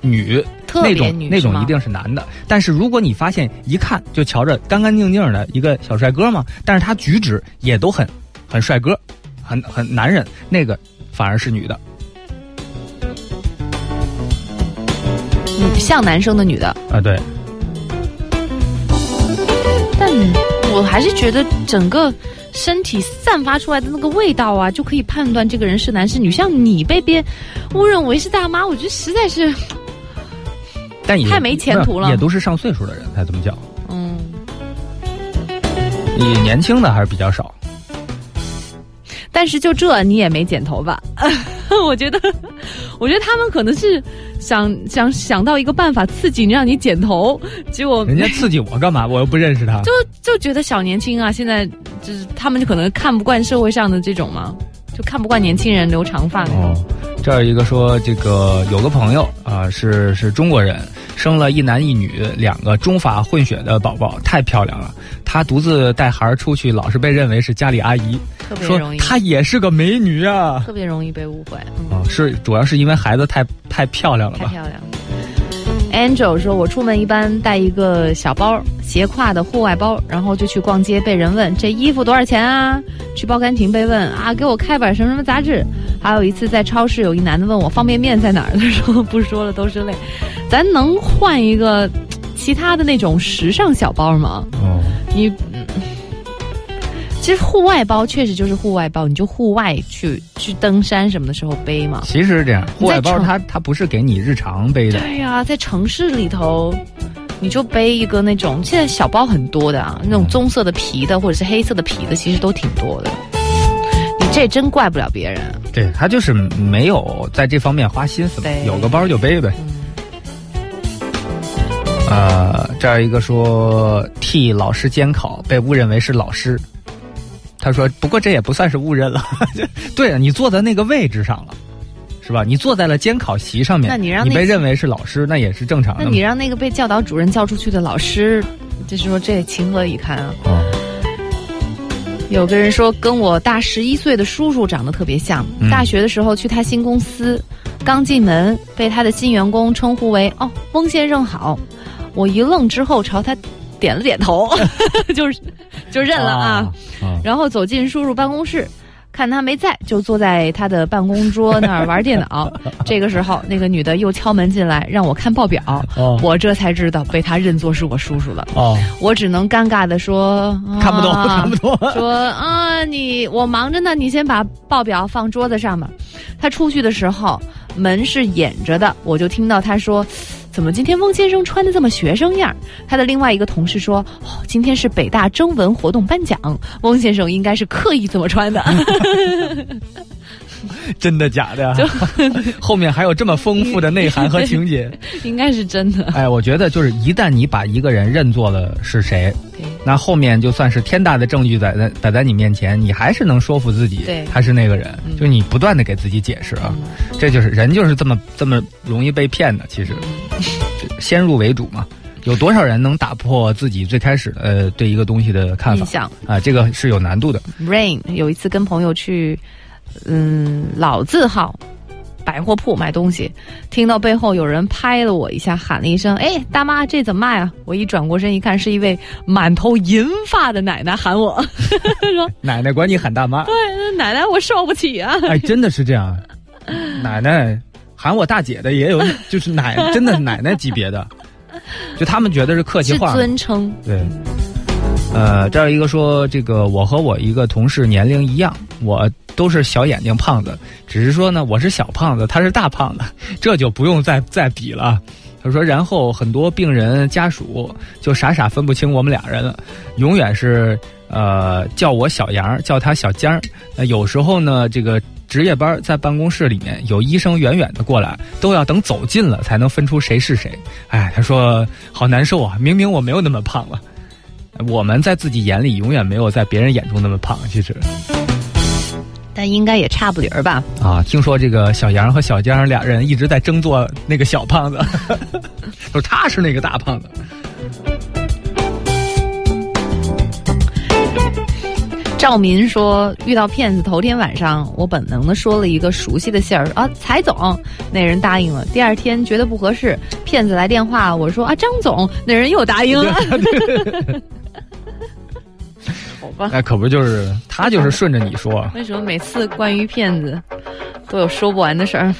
女，
特别
那种
女
那种一定是男的。但是如果你发现一看就瞧着干干净净的一个小帅哥嘛，但是他举止也都很很帅哥，很很男人，那个反而是女的
像男生的女的，
啊，对，
但我还是觉得整个身体散发出来的那个味道啊，就可以判断这个人是男是女。像你被别人误认为是大妈，我觉得实在是，
但也
太没前途了
也都是上岁数的人才这么叫，
嗯，
你年轻的还是比较少。
但是就这你也没剪头发，*laughs* 我觉得，我觉得他们可能是想想想到一个办法刺激你，让你剪头，结果
人家刺激我干嘛？我又不认识他。
就就觉得小年轻啊，现在就是他们就可能看不惯社会上的这种嘛，就看不惯年轻人留长发。
哦，这儿有一个说，这个有个朋友啊、是是中国人，生了一男一女两个中法混血的宝宝，太漂亮了。她独自带孩儿出去，老是被认为是家里阿姨，说
特别容易，
她也是个美女啊。
特别容易被误会。嗯
哦，是主要是因为孩子太太漂亮了吧？
太漂亮了。Angel 说：“我出门一般带一个小包，斜挎的户外包，然后就去逛街，被人问这衣服多少钱啊？去报刊亭被问啊，给我开本什么什么杂志。还有一次在超市，有一男的问我方便面在哪儿，他说不说了都是泪。咱能换一个其他的那种时尚小包吗？
哦，
你。嗯其实户外包确实就是户外包，你就户外去去登山什么的时候背嘛。
其实是这样，户外包它它不是给你日常背的，
对呀、在城市里头，你就背一个那种，现在小包很多的啊，那种棕色的皮的或者是黑色的皮的，其实都挺多的。你这真怪不了别人。
对他就是没有在这方面花心思
对，
有个包就背呗。呃，这儿一个说替老师监考被误认为是老师，他说不过这也不算是误认了，*laughs* 对啊，你坐在那个位置上了。是吧？你坐在了监考席上面，
那你让那
被认为是老师，那也是正常的。
那你让那个被教导主任叫出去的老师，就是说这情何以堪啊？
哦
有个人说跟我大十一岁的叔叔长得特别像，
嗯
大学的时候去他新公司，刚进门被他的新员工称呼为“哦，翁先生好”，我一愣之后朝他点了点头，*laughs* 就是就认了啊。
啊
然后走进叔叔办公室，看他没在，就坐在他的办公桌那儿玩电脑。*laughs* 这个时候，那个女的又敲门进来，让我看报表。
哦
我这才知道被他认作是我叔叔了。
哦，
我只能尴尬的说：“
看不懂，
啊 *laughs*
看不懂。
说啊，你我忙着呢，你先把报表放桌子上吧。他出去的时候，门是掩着的，我就听到他说：“怎么今天翁先生穿的这么学生样？”他的另外一个同事说：“哦，今天是北大征文活动颁奖，翁先生应该是刻意这么穿的。*laughs* *laughs*
真的假的？*laughs* 后面还有这么丰富的内涵和情节。*laughs*
应该是真的。
哎，我觉得就是一旦你把一个人认作了是谁，那后面就算是天大的证据摆在摆在你面前，你还是能说服自己
对
他是那个人。就你不断的给自己解释啊，这就是人就是这么这么容易被骗的。其实，先入为主嘛。有多少人能打破自己最开始的呃对一个东西的看法啊？这个是有难度的。
Rain 有一次跟朋友去，嗯，老字号百货铺买东西，听到背后有人拍了我一下，喊了一声：“哎，大妈，这怎么卖啊？”我一转过身一看，是一位满头银发的奶奶喊我，说 *laughs*
奶奶管你喊大妈，：“对
奶奶，我受不起啊
哎，真的是这样。奶奶喊我大姐的也有，就是奶真的是奶奶级别的，就他们觉得是！”客气话。*laughs*
尊称，
对，呃，这儿一个说，这个我和我一个同事年龄一样，我都是小眼睛胖子，只是说呢，我是小胖子，他是大胖子，这就不用再再比了。*laughs* 他说，然后很多病人家属就傻傻分不清我们俩人了，永远是呃叫我小杨，叫他小江儿。呃，有时候呢，这个值夜班在办公室里面，有医生远远的过来，都要等走近了才能分出谁是谁。哎，他说好难受啊，明明我没有那么胖了。我们在自己眼里永远没有在别人眼中那么胖，其实
但应该也差不离儿吧。
啊，听说这个小杨和小江俩人一直在争做那个小胖子，*laughs* 说他是那个大胖子。
赵民说，遇到骗子头天晚上，我本能的说了一个熟悉的信儿啊，财总，那人答应了。第二天觉得不合适，骗子来电话，我说啊，张总，那人又答应了。好吧，
哎，可不就是他就是顺着你说，*laughs*
为什么每次关于骗子都有说不完的事儿？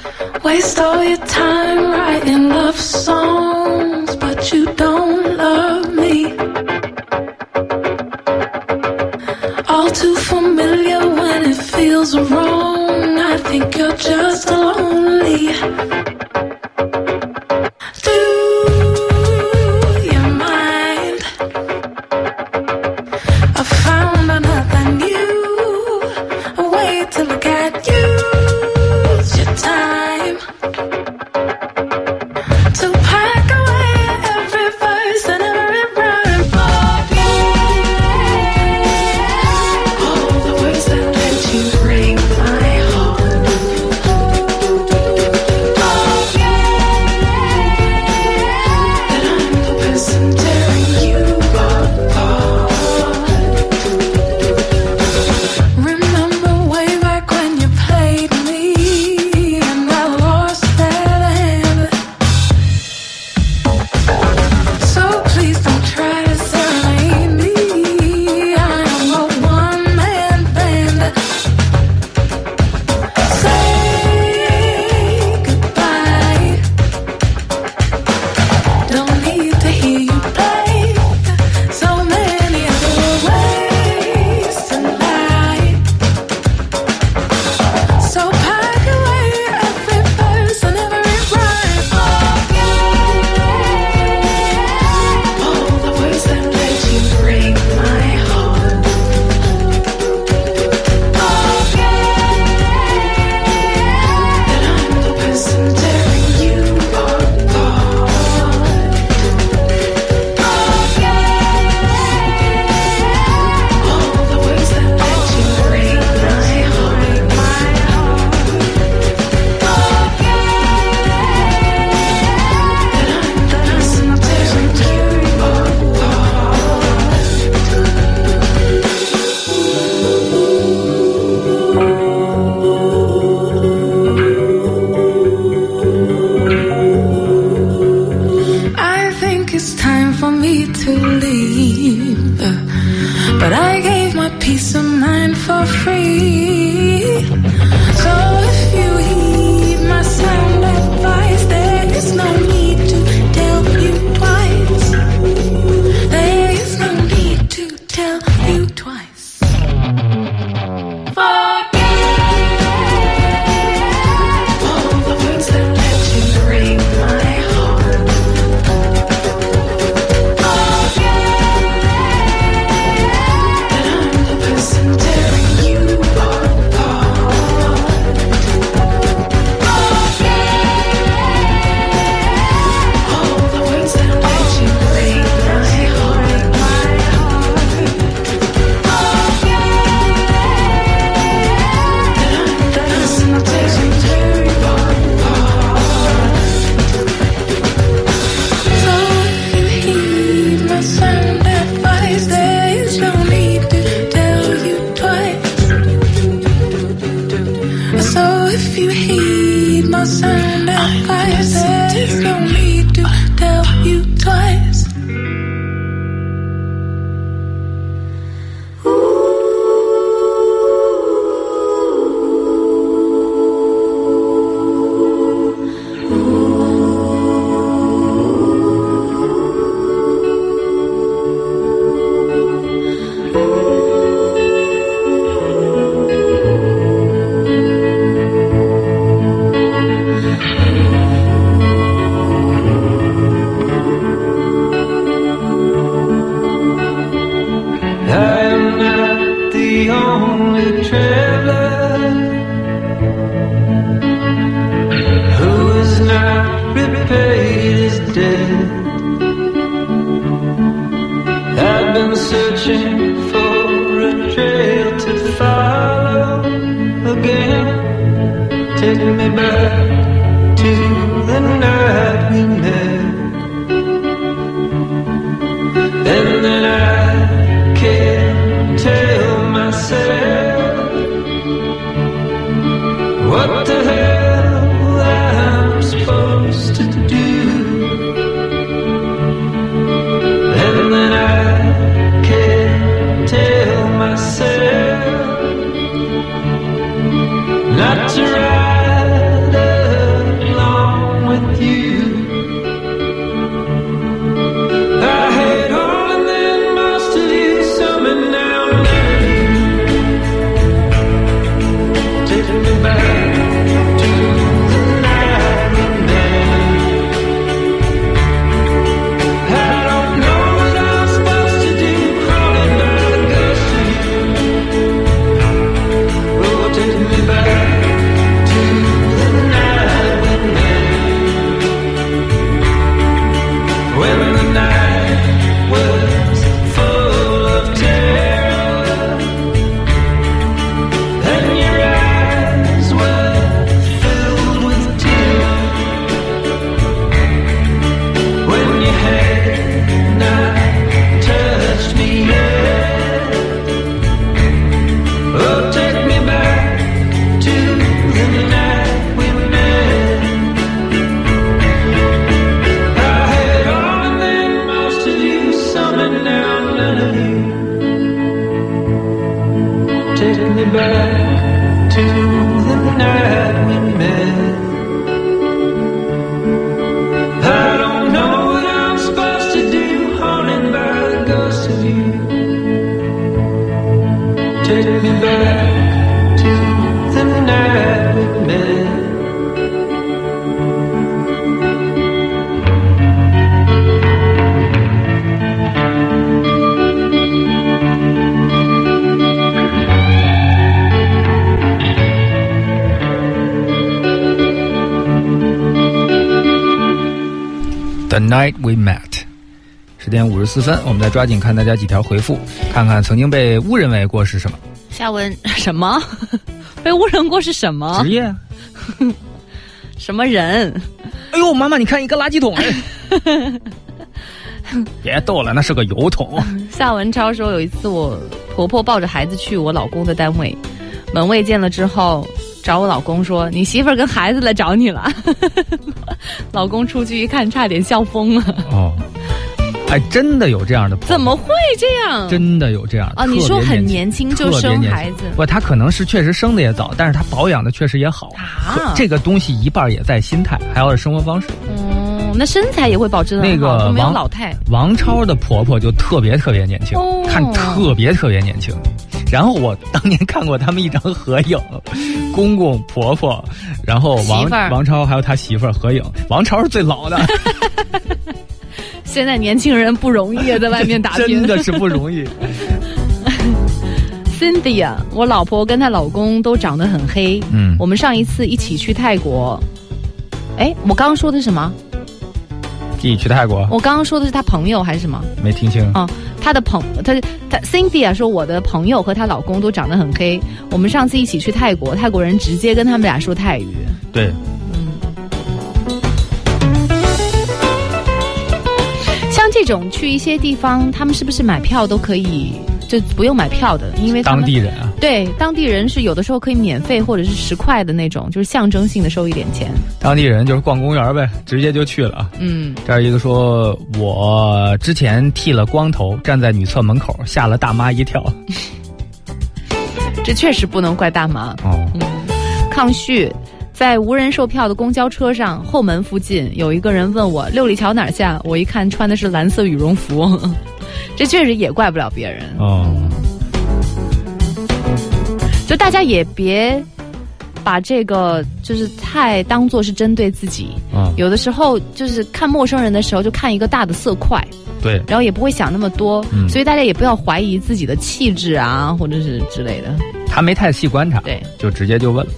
四分，我们再抓紧看大家几条回复，看看曾经被误认为过是什么
夏文 *laughs* 什么？*laughs* 被误认过是什么
职？业。*laughs*
什么人？
哎呦，妈妈，你看一个垃圾桶！哎别逗了，那是个油桶。
夏文超说，有一次我婆婆抱着孩子去我老公的单位，门卫见了之后，找我老公说：“你媳妇儿跟孩子来找你了。”老公出去一看，差点笑疯了。
真的有这样的婆婆，
怎么会这样？
真的有这样的
哦，你说很年轻就生孩子
不，他可能是确实生的也早，但是他保养的确实也好。
啊？
这个东西一半也在心态，还有是生活方式。
哦，那身材也会保持的
那个王
老态。
王超的婆婆就特别特别年轻，
哦
看特别特别年轻。然后我当年看过他们一张合影，公公婆婆，然后王王超还有他媳妇儿合影，王超是最老的，
现在年轻人不容易啊，在外面打拼。*laughs*
真的是不容易。*laughs*
Cynthia，我老婆跟她老公都长得很黑。
嗯
我们上一次一起去泰国，哎，我刚刚说的是什么？
自己去泰国
我刚刚说的是她朋友还是什么？
没听清，
哦，她的朋，她她 Cynthia 说我的朋友和她老公都长得很黑。我们上次一起去泰国，泰国人直接跟他们俩说泰语。
对，
种去一些地方，他们是不是买票都可以，就不用买票的？因为
当地人啊，
对，当地人是有的时候可以免费或者是十块的那种，就是象征性的收一点钱。
当地人就是逛公园呗，直接就去了啊。
嗯，
这儿一个说，我之前剃了光头，站在女厕门口，吓了大妈一跳。*laughs*
这确实不能怪大妈。
哦，嗯
抗旭，在无人售票的公交车上后门附近，有一个人问我六里桥哪儿下，我一看穿的是蓝色羽绒服，*laughs* 这确实也怪不了别人。
哦，
就大家也别把这个就是太当做是针对自己。
啊，
有的时候就是看陌生人的时候，就看一个大的色块，
对，
然后也不会想那么多，
嗯
所以大家也不要怀疑自己的气质啊，或者是之类的。
他没太细观察，
对，
就直接就问了。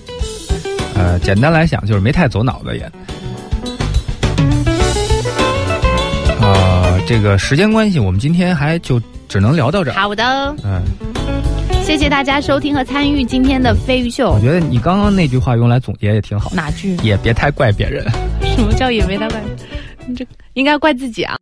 呃，简单来讲就是没太走脑子也。啊、这个时间关系，我们今天还就只能聊到这儿。
好的，
嗯，
谢谢大家收听和参与今天的飞鱼秀
我。觉得你刚刚那句话用来总结也挺好，
哪句？
也别太怪别人。
什么叫也没太怪？你这应该怪自己啊。